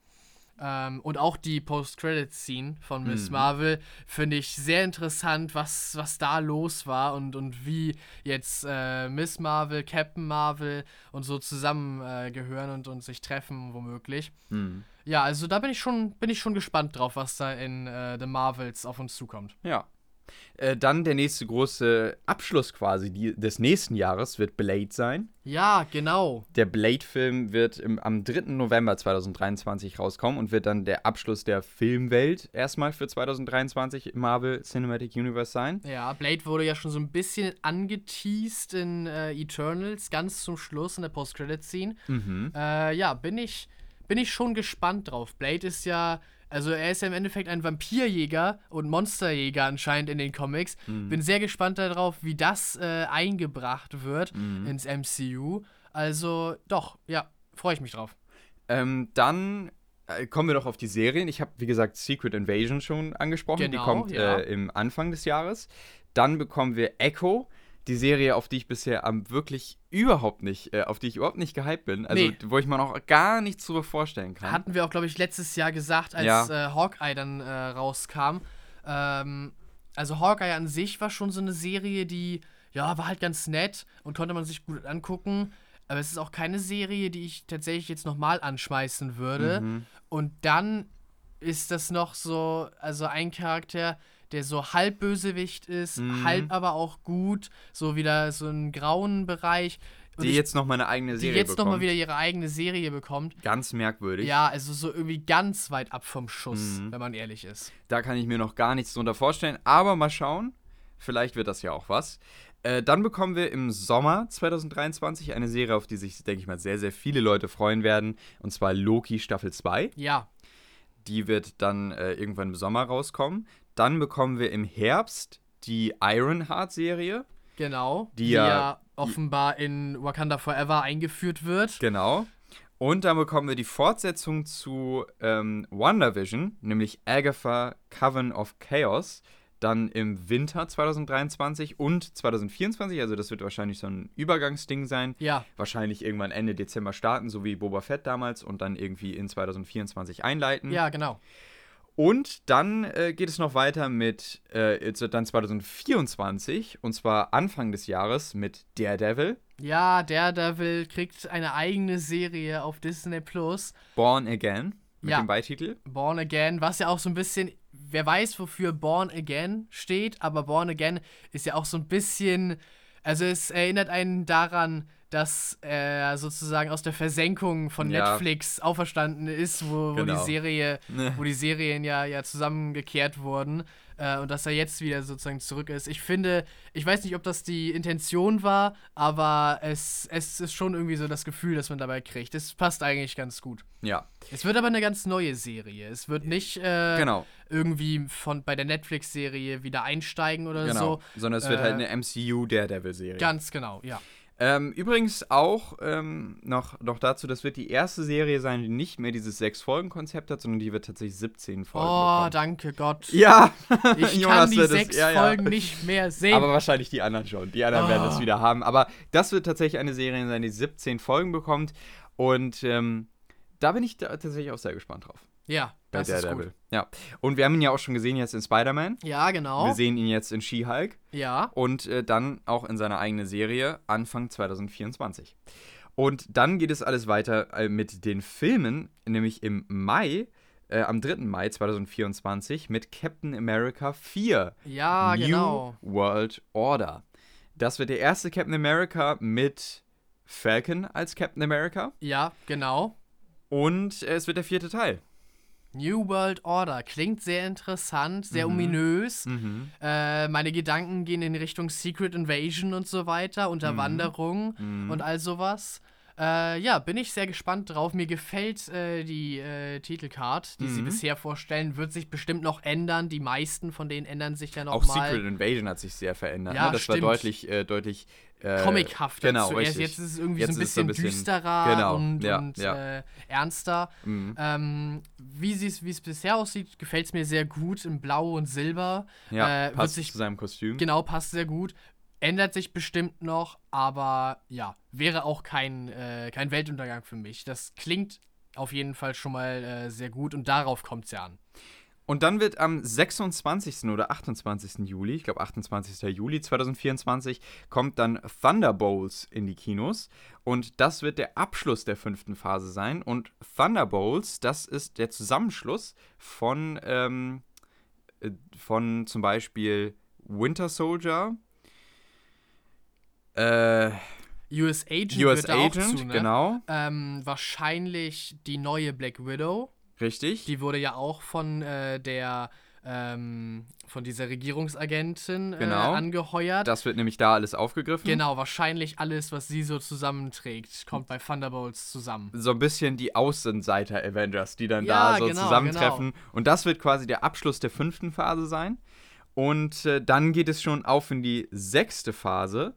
Ähm, und auch die Post-Credit-Scene von Miss Mhm. Marvel finde ich sehr interessant, was, was da los war und, und wie jetzt äh, Miss Marvel, Captain Marvel und so zusammengehören äh, und, und sich treffen, womöglich. Hm. Ja, also da bin ich schon, bin ich schon gespannt drauf, was da in äh, The Marvels auf uns zukommt. Ja. Äh, dann der nächste große Abschluss quasi die, des nächsten Jahres wird Blade sein. Ja, genau. Der Blade-Film wird im, am 3. November 2023 rauskommen und wird dann der Abschluss der Filmwelt erstmal für 2023 im Marvel Cinematic Universe sein. Ja, Blade wurde ja schon so ein bisschen angeteased in äh, Eternals, ganz zum Schluss in der Post-Credit-Scene. Mhm. Äh, ja, bin ich, bin ich schon gespannt drauf. Blade ist ja, also er ist ja im Endeffekt ein Vampirjäger und Monsterjäger anscheinend in den Comics. Mhm. Bin sehr gespannt darauf, wie das äh, eingebracht wird Mhm. ins MCU. Also doch, ja, freue ich mich drauf. Ähm, dann äh, kommen wir doch auf die Serien. Ich habe, wie gesagt, Secret Invasion schon angesprochen. die Genau, kommt ja. äh, im Anfang des Jahres. Dann bekommen wir Echo, die Serie, auf die ich bisher am wirklich überhaupt nicht, äh, auf die ich überhaupt nicht gehypt bin. Also, Nee. wo ich mir noch gar nichts drüber vorstellen kann. Hatten wir auch, glaube ich, letztes Jahr gesagt, als Ja. äh, Hawkeye dann äh, rauskam. Ähm, also Hawkeye an sich war schon so eine Serie, die ja, war halt ganz nett und konnte man sich gut angucken. Aber es ist auch keine Serie, die ich tatsächlich jetzt nochmal anschmeißen würde. Mhm. Und dann ist das noch so, also ein Charakter, der so halb Bösewicht ist, Mhm. halb aber auch gut, so wieder so einen grauen Bereich. Und Die ich- jetzt nochmal eine eigene die Serie jetzt bekommt. nochmal wieder ihre eigene Serie bekommt. Ganz merkwürdig. Ja, also so irgendwie ganz weit ab vom Schuss, Mhm. wenn man ehrlich ist. Da kann ich mir noch gar nichts drunter vorstellen. Aber mal schauen. Vielleicht wird das ja auch was. Äh, dann bekommen wir im Sommer 2023 eine Serie, auf die sich, denke ich mal, sehr, sehr viele Leute freuen werden. Und zwar Loki Staffel 2. Ja, Die wird dann äh, irgendwann im Sommer rauskommen. Dann bekommen wir im Herbst die Ironheart-Serie. genau. Die Die, ja- ja, offenbar in Wakanda Forever eingeführt wird. Genau. Und dann bekommen wir die Fortsetzung zu ähm, WandaVision, nämlich Agatha Coven of Chaos, dann im Winter 2023 und 2024. Also das wird wahrscheinlich so ein Übergangsding sein. Ja, Wahrscheinlich irgendwann Ende Dezember starten, so wie Boba Fett damals und dann irgendwie in 2024 einleiten. ja, genau. Und dann äh, geht es noch weiter mit, äh, jetzt wird dann 2024 und zwar Anfang des Jahres mit Daredevil, Ja, Daredevil kriegt eine eigene Serie auf Disney Plus. Born Again mit Ja. dem Beititel. Born Again, was ja auch so ein bisschen, wer weiß, wofür Born Again steht, aber Born Again ist ja auch so ein bisschen, also es erinnert einen daran, dass er sozusagen aus der Versenkung von Ja. Netflix auferstanden ist, wo, wo Genau. die Serie, Ne. wo die Serien ja, ja zusammengekehrt wurden äh, und dass er jetzt wieder sozusagen zurück ist. Ich finde, ich weiß nicht, ob das die Intention war, aber es, es ist schon irgendwie so das Gefühl, das man dabei kriegt. Es passt eigentlich ganz gut. Ja, Es wird aber eine ganz neue Serie. Es wird nicht äh, genau. irgendwie von bei der Netflix-Serie wieder einsteigen oder genau. so. Sondern es wird halt äh, eine MCU Daredevil-Serie. Ganz genau, ja. Ähm, übrigens auch ähm, noch, noch dazu, das wird die erste Serie sein, die nicht mehr dieses Sechs-Folgen-Konzept hat, sondern die wird tatsächlich 17 Folgen Oh, bekommen. danke Gott. Ja, Ich Jonas kann die sechs ja, ja. Folgen nicht mehr sehen. Aber wahrscheinlich die anderen schon. Die anderen werden es Oh. wieder haben. Aber das wird tatsächlich eine Serie sein, die 17 Folgen bekommt. Und ähm, da bin ich tatsächlich auch sehr gespannt drauf. ja, Bei das Daredevil. Ja. Und wir haben ihn ja auch schon gesehen jetzt in Spider-Man. Ja, genau. Wir sehen ihn jetzt in She-Hulk. Ja. Und äh, dann auch in seiner eigenen Serie Anfang 2024. Und dann geht es alles weiter äh, mit den Filmen, nämlich im Mai, äh, am 3. Mai 2024 mit Captain America 4. Ja, New genau. World Order. Das wird der erste Captain America mit Falcon als Captain America. Ja, genau. Und äh, es wird der vierte Teil. New World Order klingt sehr interessant, sehr ominös. Mhm. Äh, meine Gedanken gehen in Richtung Secret Invasion und so weiter, Unterwanderung Mhm. und all sowas. Äh, ja, bin ich sehr gespannt drauf. Mir gefällt äh, die äh, Titelcard, die sie Mhm. bisher vorstellen. Wird sich bestimmt noch ändern. Die meisten von denen ändern sich ja noch Auch mal. Secret Invasion hat sich sehr verändert. Ja, ne? Das war stimmt. deutlich, äh, deutlich äh, Comichafter Genau, zuerst. richtig. Jetzt ist es irgendwie Jetzt so ein bisschen, ein bisschen- düsterer genau, und, ja, und ja. Äh, ernster. Mhm. Ähm, wie es bisher aussieht, gefällt es mir sehr gut in Blau und Silber. Ja, äh, wird passt sich zu seinem Kostüm. Genau, passt sehr gut. Ändert sich bestimmt noch, aber ja, wäre auch kein, äh, kein Weltuntergang für mich. Das klingt auf jeden Fall schon mal äh, sehr gut und darauf kommt es ja an. Und dann wird am 26. oder 28. Juli, ich glaube 28. Juli 2024, kommt dann Thunderbolts in die Kinos. Und das wird der Abschluss der fünften Phase sein. Und Thunderbolts, das ist der Zusammenschluss von, ähm, äh, von zum Beispiel Winter Soldier, äh, US Agent US wird da auch Agent, zu, ne? genau, Ähm, wahrscheinlich die neue Black Widow. richtig. Die wurde ja auch von äh, der ähm, von dieser Regierungsagentin äh, Genau. angeheuert. das wird nämlich da alles aufgegriffen. genau, wahrscheinlich alles, was sie so zusammenträgt, kommt bei Thunderbolts zusammen. so ein bisschen die Außenseiter-Avengers, die dann Ja, da so genau, zusammentreffen. Und das wird quasi der Abschluss der fünften Phase sein. Und äh, dann geht es schon auf in die sechste Phase.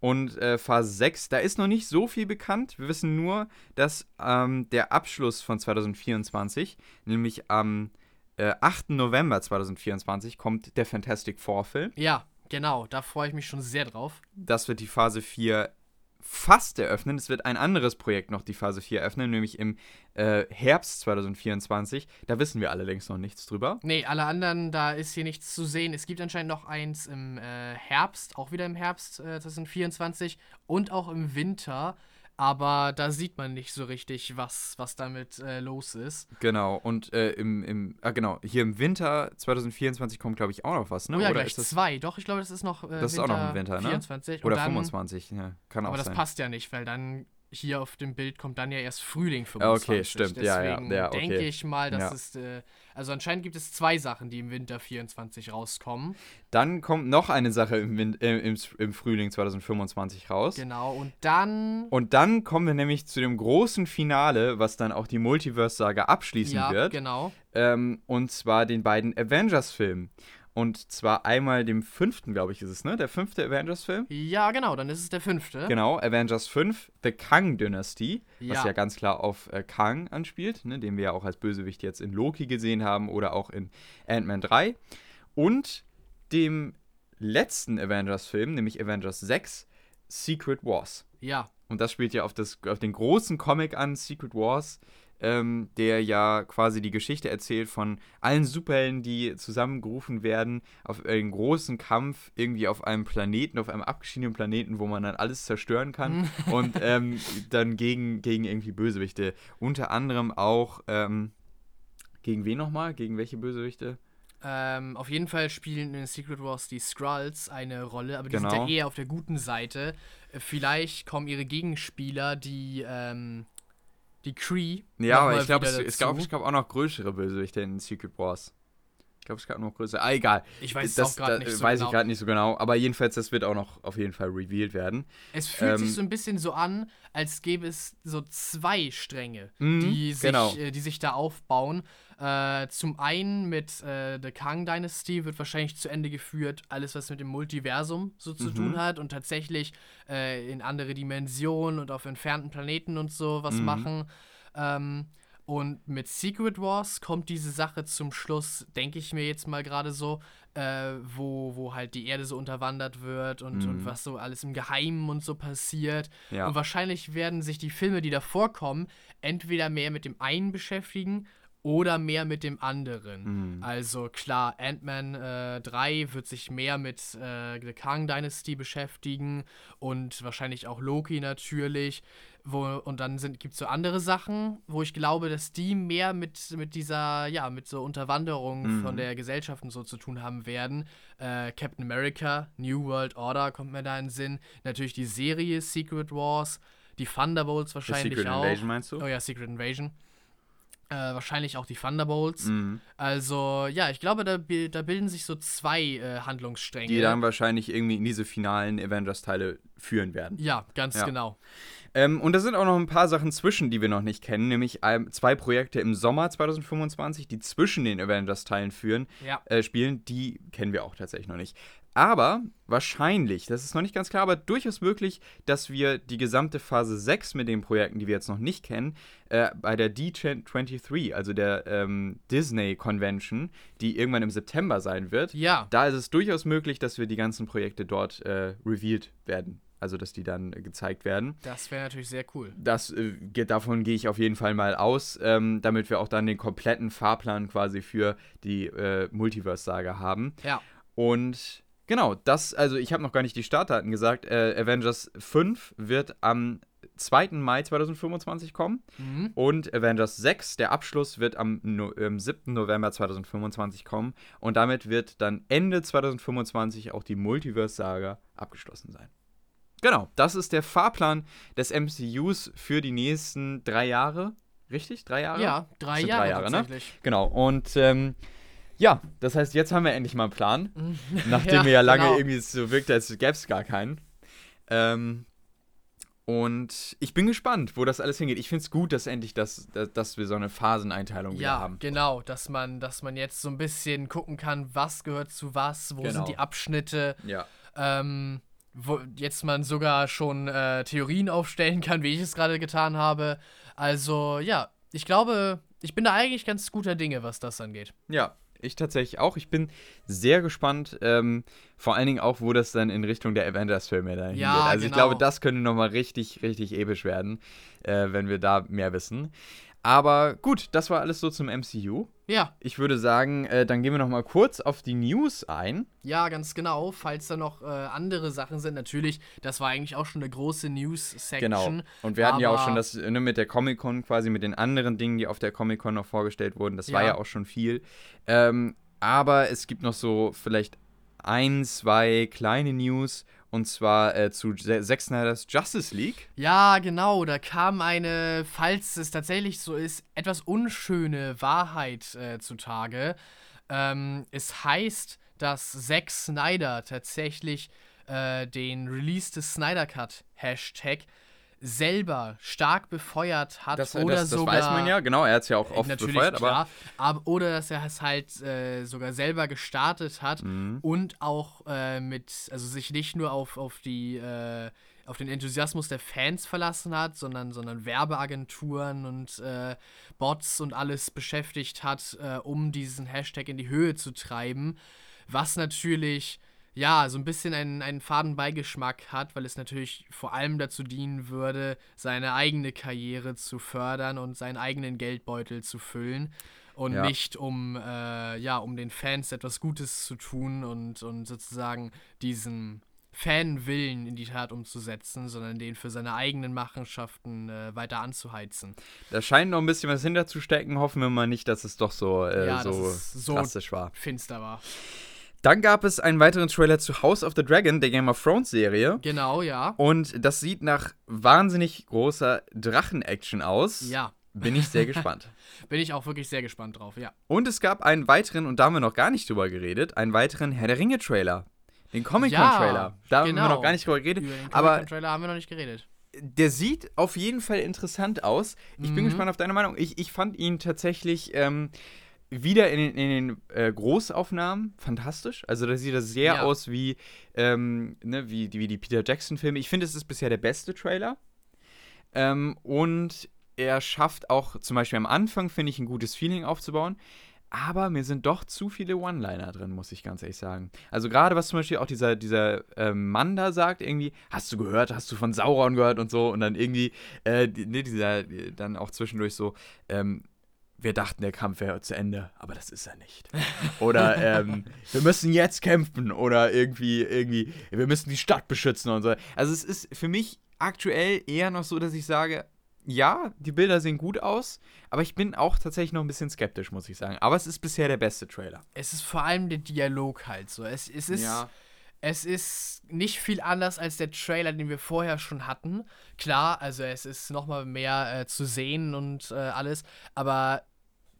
Und äh, Phase 6, da ist noch nicht so viel bekannt. Wir wissen nur, dass ähm, der Abschluss von 2024, nämlich am äh, 8. November 2024, kommt der Fantastic Four-Film. Ja, genau, da freue ich mich schon sehr drauf. Das wird die Phase 4 fast eröffnen. Es wird ein anderes Projekt noch die Phase 4 eröffnen, nämlich im äh, Herbst 2024. Da wissen wir allerdings noch nichts drüber. Nee, alle anderen, da ist hier nichts zu sehen. Es gibt anscheinend noch eins im äh, Herbst, auch wieder im Herbst äh, 2024 und auch im Winter. Aber da sieht man nicht so richtig, was, was damit äh, los ist. Genau, und äh, im, im, ah genau, hier im Winter 2024 kommt, glaube ich, auch noch was, ne? Oh ja, Oder gleich ist das, zwei. Doch, ich glaube, das ist noch äh, Das ist auch noch im Winter, ne? 24. Oder und dann, 25, ja, kann auch Aber das sein. passt ja nicht, weil dann hier auf dem Bild kommt dann ja erst Frühling Ah, 25. okay, stimmt. Ja, ja, Deswegen ja, okay. denke ich mal, dass Ja. es, äh, also anscheinend gibt es zwei Sachen, die im Winter 24 rauskommen. Dann kommt noch eine Sache im, Win äh, im, im Frühling 2025 raus. Genau, und dann, Und dann kommen wir nämlich zu dem großen Finale, was dann auch die Multiverse-Saga abschließen ja, wird. genau. Ähm, und zwar den beiden Avengers-Filmen. Und zwar einmal dem fünften, glaube ich, ist es, ne? Der fünfte Avengers-Film. Ja, genau, dann ist es der fünfte. Genau, Avengers 5, The Kang Dynasty, was Ja. ja ganz klar auf äh, Kang anspielt, ne, den wir ja auch als Bösewicht jetzt in Loki gesehen haben oder auch in Ant-Man 3. Und dem letzten Avengers-Film, nämlich Avengers 6, Secret Wars. Ja, Und das spielt ja auf, das, auf den großen Comic an, Secret Wars, ähm, der ja quasi die Geschichte erzählt von allen Superhelden, die zusammengerufen werden auf einen großen Kampf irgendwie auf einem Planeten, auf einem abgeschiedenen Planeten, wo man dann alles zerstören kann und ähm, dann gegen, gegen irgendwie Bösewichte. Unter anderem auch, ähm, gegen wen nochmal? Gegen welche Bösewichte? ähm, auf jeden Fall spielen in Secret Wars die Skrulls eine Rolle, aber die Genau. sind ja eher auf der guten Seite. Äh, Vielleicht kommen ihre Gegenspieler, die, ähm, die Kree. Ja, aber ich glaube, es, es, gab, auch noch größere Bösewichte in Secret Wars. Ich glaube, es gab noch größere. Ah, egal. Ich weiß das, auch gerade nicht so Weiß genau. ich gerade nicht so genau. Aber jedenfalls, das wird auch noch auf jeden Fall revealed werden. Es fühlt Ähm, sich so ein bisschen so an, als gäbe es so zwei Stränge, Mhm, die, sich, genau. äh, die sich da aufbauen. Äh, zum einen mit äh, der Kang Dynasty wird wahrscheinlich zu Ende geführt, alles was mit dem Multiversum so zu Mhm. tun hat und tatsächlich äh, in andere Dimensionen und auf entfernten Planeten und so was Mhm. machen. Ähm, und mit Secret Wars kommt diese Sache zum Schluss, denke ich mir jetzt mal gerade so, äh, wo, wo halt die Erde so unterwandert wird und, und Mhm. was so alles im Geheimen und so passiert. Ja. Und wahrscheinlich werden sich die Filme, die davor kommen, entweder mehr mit dem einen beschäftigen oder mehr mit dem anderen. Mhm. Also klar, Ant-Man äh, 3 wird sich mehr mit äh, der Kang Dynasty beschäftigen und wahrscheinlich auch Loki natürlich. Wo, und dann gibt es so andere Sachen, wo ich glaube, dass die mehr mit, mit dieser, ja, mit so Unterwanderung Mhm. von der Gesellschaft und so zu tun haben werden. Äh, Captain America, New World Order kommt mir da in den Sinn. Natürlich die Serie Secret Wars, die Thunderbolts wahrscheinlich Secret auch. Invasion meinst du? Oh ja, Secret Invasion. Äh, wahrscheinlich auch die Thunderbolts. Mhm. Also, ja, ich glaube, da, da bilden sich so zwei äh, Handlungsstränge. Die dann wahrscheinlich irgendwie in diese finalen Avengers-Teile führen werden. ja, ganz Ja. genau. Ähm, und da sind auch noch ein paar Sachen zwischen, die wir noch nicht kennen, nämlich ähm, zwei Projekte im Sommer 2025, die zwischen den Avengers-Teilen führen, Ja. äh, spielen, die kennen wir auch tatsächlich noch nicht. Aber wahrscheinlich, das ist noch nicht ganz klar, aber durchaus möglich, dass wir die gesamte Phase 6 mit den Projekten, die wir jetzt noch nicht kennen, äh, bei der D23, also der ähm, Disney Convention, die irgendwann im September sein wird, Ja, da ist es durchaus möglich, dass wir die ganzen Projekte dort äh, revealed werden. Also, dass die dann äh, gezeigt werden. das wäre natürlich sehr cool. Das, äh, geht, davon gehe ich auf jeden Fall mal aus, ähm, damit wir auch dann den kompletten Fahrplan quasi für die äh, Multiverse-Saga haben. Ja. Und genau, das, also ich habe noch gar nicht die Startdaten gesagt. Äh, Avengers 5 wird am 2. Mai 2025 kommen Mhm. und Avengers 6, der Abschluss, wird am no ähm, 7. November 2025 kommen und damit wird dann Ende 2025 auch die Multiverse-Saga abgeschlossen sein. Genau, das ist der Fahrplan des MCUs für die nächsten drei Jahre. Richtig? Drei Jahre? Ja, drei Jahre, drei Jahre, ne? tatsächlich. Genau, und ähm, ja, das heißt, jetzt haben wir endlich mal einen Plan. Nachdem Ja, wir ja lange genau. irgendwie so wirkte, als gäbe es gar keinen. Ähm, und ich bin gespannt, wo das alles hingeht. Ich finde es gut, dass endlich das, dass, dass wir so eine Phaseneinteilung wieder Ja, haben. genau, dass man, dass man jetzt so ein bisschen gucken kann, was gehört zu was, wo Genau. sind die Abschnitte, Ja. ähm, wo jetzt man sogar schon äh, Theorien aufstellen kann, wie ich es gerade getan habe. Also ja, ich glaube, ich bin da eigentlich ganz guter Dinge, was das angeht. Ja, ich tatsächlich auch. Ich bin sehr gespannt, ähm, vor allen Dingen auch, wo das dann in Richtung der Avengers-Filme da hingeht. Ja, also ich genau. glaube, das könnte nochmal richtig, richtig episch werden, äh, wenn wir da mehr wissen. Aber gut, das war alles so zum MCU. Ja, Ich würde sagen, äh, dann gehen wir nochmal kurz auf die News ein. ja, ganz genau. Falls da noch äh, andere Sachen sind, natürlich, das war eigentlich auch schon eine große News-Section. Genau. Und wir hatten ja auch schon das ne, mit der Comic-Con quasi, mit den anderen Dingen, die auf der Comic-Con noch vorgestellt wurden. Das war Ja. ja auch schon viel. Ähm, aber es gibt noch so vielleicht ein, zwei kleine News. Und zwar äh, zu Zack Snyder's Justice League. Ja, genau, da kam eine, falls es tatsächlich so ist, etwas unschöne Wahrheit äh, zutage. Ähm, es heißt, dass Zack Snyder tatsächlich äh, den Release des Snyder Cut Hashtag selber stark befeuert hat Das, oder das, das sogar weiß man ja, genau. Er hat es ja auch Äh, oft befeuert, aber klar. Aber, oder dass er es halt äh, sogar selber gestartet hat Mhm. und auch äh, mit, also sich nicht nur auf, auf die, äh, auf den Enthusiasmus der Fans verlassen hat, sondern, sondern Werbeagenturen und äh, Bots und alles beschäftigt hat, äh, um diesen Hashtag in die Höhe zu treiben. Was natürlich ja, so ein bisschen einen, einen faden Beigeschmack hat, weil es natürlich vor allem dazu dienen würde, seine eigene Karriere zu fördern und seinen eigenen Geldbeutel zu füllen und Ja. nicht um, äh, ja, um den Fans etwas Gutes zu tun und, und sozusagen diesen Fanwillen in die Tat umzusetzen, sondern den für seine eigenen Machenschaften äh, weiter anzuheizen. da scheint noch ein bisschen was hinterzustecken. Hoffen wir mal nicht, dass es doch so, äh, Ja, so, so- drastisch war. Finster war. Dann gab es einen weiteren Trailer zu House of the Dragon, der Game of Thrones Serie. Genau, ja. Und das sieht nach wahnsinnig großer Drachen-Action aus. Ja, Bin ich sehr gespannt. bin ich auch wirklich sehr gespannt drauf, ja. Und es gab einen weiteren, und da haben wir noch gar nicht drüber geredet, einen weiteren Herr der Ringe-Trailer. Den Comic-Con-Trailer. da haben wir genau. noch gar nicht drüber geredet. Über den Aber Trailer haben wir noch nicht geredet. der sieht auf jeden Fall interessant aus. Ich bin Mhm. gespannt auf deine Meinung. Ich, ich fand ihn tatsächlich ähm, wieder in, den- in den äh, Großaufnahmen fantastisch. Also da sieht er sehr Ja. aus wie, ähm, ne, wie, die- wie die Peter Jackson-Filme. Ich finde, es ist bisher der beste Trailer. Ähm, und er schafft auch zum Beispiel am Anfang, finde ich, ein gutes Feeling aufzubauen. Aber mir sind doch zu viele One-Liner drin, muss ich ganz ehrlich sagen. Also gerade was zum Beispiel auch dieser, dieser ähm, Mann da sagt, irgendwie, hast du gehört, hast du von Sauron gehört und so. Und dann irgendwie, äh, ne, dieser, äh, dann auch zwischendurch so, ähm, wir dachten, der Kampf wäre zu Ende, aber das ist er nicht. Oder ähm, wir müssen jetzt kämpfen oder irgendwie, irgendwie, wir müssen die Stadt beschützen und so. Also es ist für mich aktuell eher noch so, dass ich sage, ja, die Bilder sehen gut aus, aber ich bin auch tatsächlich noch ein bisschen skeptisch, muss ich sagen. Aber es ist bisher der beste Trailer. Es ist vor allem der Dialog halt so. Es, es, ist, es ist nicht viel anders als der Trailer, den wir vorher schon hatten. Klar, also es ist nochmal mehr äh, zu sehen und äh, alles, aber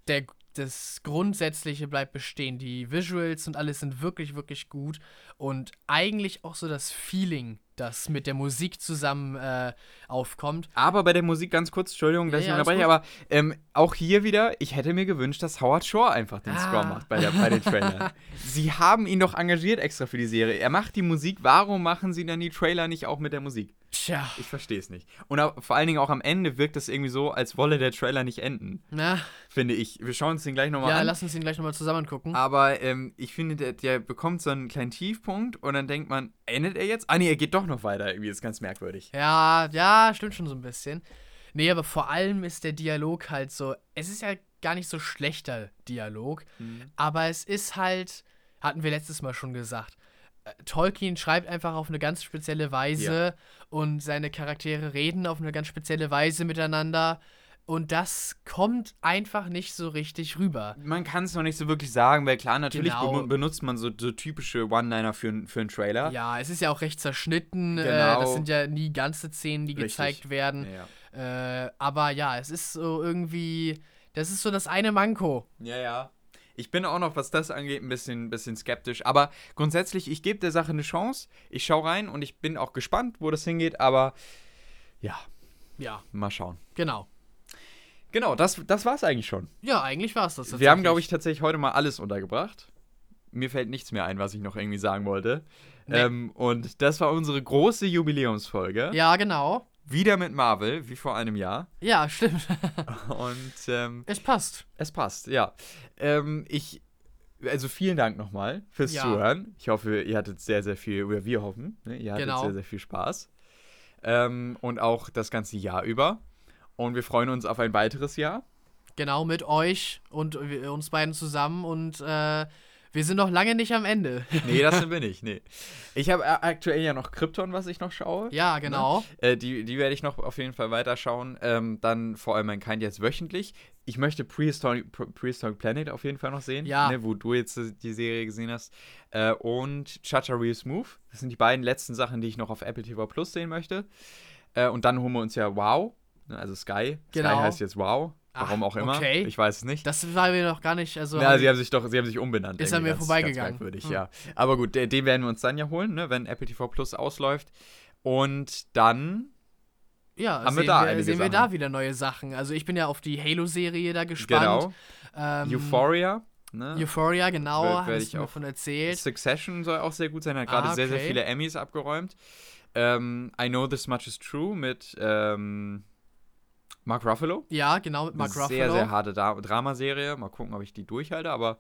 der, das Grundsätzliche bleibt bestehen. Die Visuals und alles sind wirklich, wirklich gut und eigentlich auch so das Feeling, das mit der Musik zusammen äh, aufkommt. Aber bei der Musik ganz kurz, Entschuldigung, dass Ja, ich ja, unterbreche, aber ähm, auch hier wieder, ich hätte mir gewünscht, dass Howard Shore einfach den Score Ah. macht bei, der, bei den Trailern. sie haben ihn doch engagiert extra für die Serie. Er macht die Musik, warum machen sie dann die Trailer nicht auch mit der Musik? Tja, Ich verstehe es nicht. Und auch, vor allen Dingen auch am Ende wirkt es irgendwie so, als wolle der Trailer nicht enden, na, finde ich. Wir schauen uns den gleich nochmal ja, an. lass uns ihn gleich nochmal zusammen gucken. Aber ähm, ich finde, der, der bekommt so einen kleinen Tiefpunkt und dann denkt man, endet er jetzt? Ah, nee, er geht doch noch weiter. Irgendwie ist ganz merkwürdig. Ja, ja, stimmt schon so ein bisschen. Nee, aber vor allem ist der Dialog halt so. Es ist ja gar nicht so schlechter Dialog, aber es ist halt, hatten wir letztes Mal schon gesagt. Tolkien schreibt einfach auf eine ganz spezielle Weise und seine Charaktere reden auf eine ganz spezielle Weise miteinander. Und das kommt einfach nicht so richtig rüber. Man kann es noch nicht so wirklich sagen, weil klar, natürlich Genau. be benutzt man so, so typische One-Liner für, für einen Trailer. Ja, es ist ja auch recht zerschnitten. Äh, Genau. das sind ja nie ganze Szenen, die Richtig. gezeigt werden. Ja. Äh, aber ja, es ist so irgendwie. Das ist so das eine Manko. ja, ja. Ich bin auch noch, was das angeht, ein bisschen, bisschen skeptisch. Aber grundsätzlich, ich gebe der Sache eine Chance. Ich schaue rein und ich bin auch gespannt, wo das hingeht. Aber ja, Ja, mal schauen. genau. Genau, das, das war es eigentlich schon. Ja, eigentlich war es das. Wir haben, glaube ich, tatsächlich heute mal alles untergebracht. Mir fällt nichts mehr ein, was ich noch irgendwie sagen wollte. Nee. Ähm, und das war unsere große Jubiläumsfolge. Ja, genau. Wieder mit Marvel, wie vor einem Jahr. Ja, stimmt. Und ähm, es passt. es passt, ja. Ähm, ich also vielen Dank nochmal fürs Ja. Zuhören. Ich hoffe, ihr hattet sehr, sehr viel, oder wir hoffen, ne? ihr hattet Genau. sehr, sehr viel Spaß. Ähm, und auch das ganze Jahr über. Und wir freuen uns auf ein weiteres Jahr. Genau, mit euch und uns beiden zusammen und äh, wir sind noch lange nicht am Ende. Nee, das sind wir nicht, nee. Ich habe aktuell ja noch Krypton, was ich noch schaue. ja, genau. Äh, die, die werde ich noch auf jeden Fall weiterschauen. Ähm, dann vor allem mein Kind jetzt wöchentlich. Ich möchte Prehistoric, Pre- Prehistoric Planet auf jeden Fall noch sehen, Ja. ne, wo du jetzt äh, die Serie gesehen hast. Äh, und Chacha Real Smooth. Das sind die beiden letzten Sachen, die ich noch auf Apple TV Plus sehen möchte. Äh, und dann holen wir uns ja Wow, ne, also Sky. Genau. Sky heißt jetzt Wow. Warum Ach, auch immer. okay. Ich weiß es nicht. Das war mir noch gar nicht, also Ja, sie haben sich doch, sie haben sich umbenannt. Ist an mir ganz- vorbeigegangen. Ganz merkwürdig, Hm. ja. Aber gut, den, den werden wir uns dann ja holen, ne, wenn Apple TV Plus ausläuft. Und dann ja, haben wir sehen, da wir, sehen wir Sachen. da wieder neue Sachen. Also ich bin ja auf die Halo-Serie da gespannt. genau Ähm, Euphoria. Ne? Euphoria, genau, werd hast ich du auch- davon erzählt. Succession soll auch sehr gut sein, hat gerade Ah, sehr, sehr okay. viele Emmys abgeräumt. Ähm, I Know This Much Is True mit ähm, Mark Ruffalo. Ja, genau, mit Mark Eine Ruffalo. Sehr, sehr harte da Dramaserie. Mal gucken, ob ich die durchhalte, aber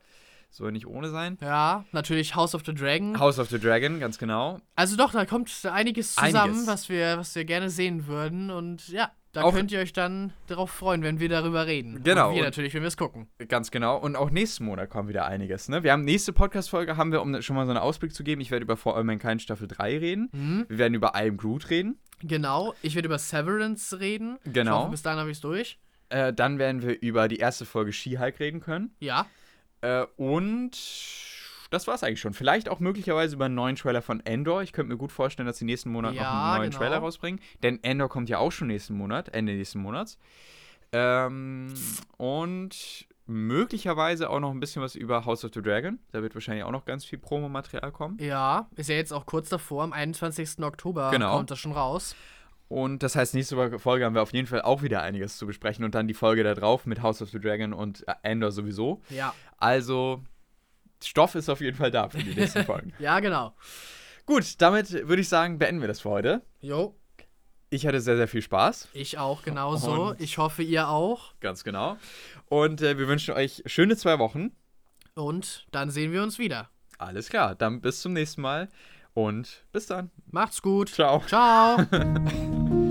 soll nicht ohne sein. Ja, natürlich House of the Dragon. House of the Dragon, ganz genau. Also doch, da kommt einiges zusammen, Einiges. Was, wir, was wir gerne sehen würden. Und ja, da Auch- könnt ihr euch dann darauf freuen, wenn wir darüber reden. Genau, Und wir und- natürlich, wenn wir es gucken. Ganz genau. Und auch nächsten Monat kommt wieder einiges. Ne? Wir haben nächste Podcast-Folge, haben wir, um schon mal so einen Ausblick zu geben, ich werde über For All Mankind Staffel 3 reden. Mhm. Wir werden über I Am Groot reden. Genau, ich werde über Severance reden. Ich Genau. hoffe, bis dahin habe ich es durch. Äh, dann werden wir über die erste Folge She-Hulk reden können. Ja, Äh, und das war's eigentlich schon. Vielleicht auch möglicherweise über einen neuen Trailer von Endor. Ich könnte mir gut vorstellen, dass die nächsten Monate noch Ja, einen neuen genau. Trailer rausbringen. Denn Endor kommt ja auch schon nächsten Monat, Ende nächsten Monats. Ähm, und möglicherweise auch noch ein bisschen was über House of the Dragon. Da wird wahrscheinlich auch noch ganz viel Promomaterial kommen. ja, ist ja jetzt auch kurz davor, am 21. Oktober Genau. kommt das schon raus. Und das heißt, nächste Folge haben wir auf jeden Fall auch wieder einiges zu besprechen. Und dann die Folge da drauf mit House of the Dragon und äh, Endor sowieso. Ja, Also, Stoff ist auf jeden Fall da für die nächsten Folgen. ja, genau. Gut, damit würde ich sagen, beenden wir das für heute. Jo, Ich hatte sehr, sehr viel Spaß. ich auch genauso. Und- Ich hoffe, ihr auch. Ganz genau. Und äh, wir wünschen euch schöne zwei Wochen. Und dann sehen wir uns wieder. Alles klar, dann bis zum nächsten Mal und bis dann. Macht's gut. Ciao. Ciao.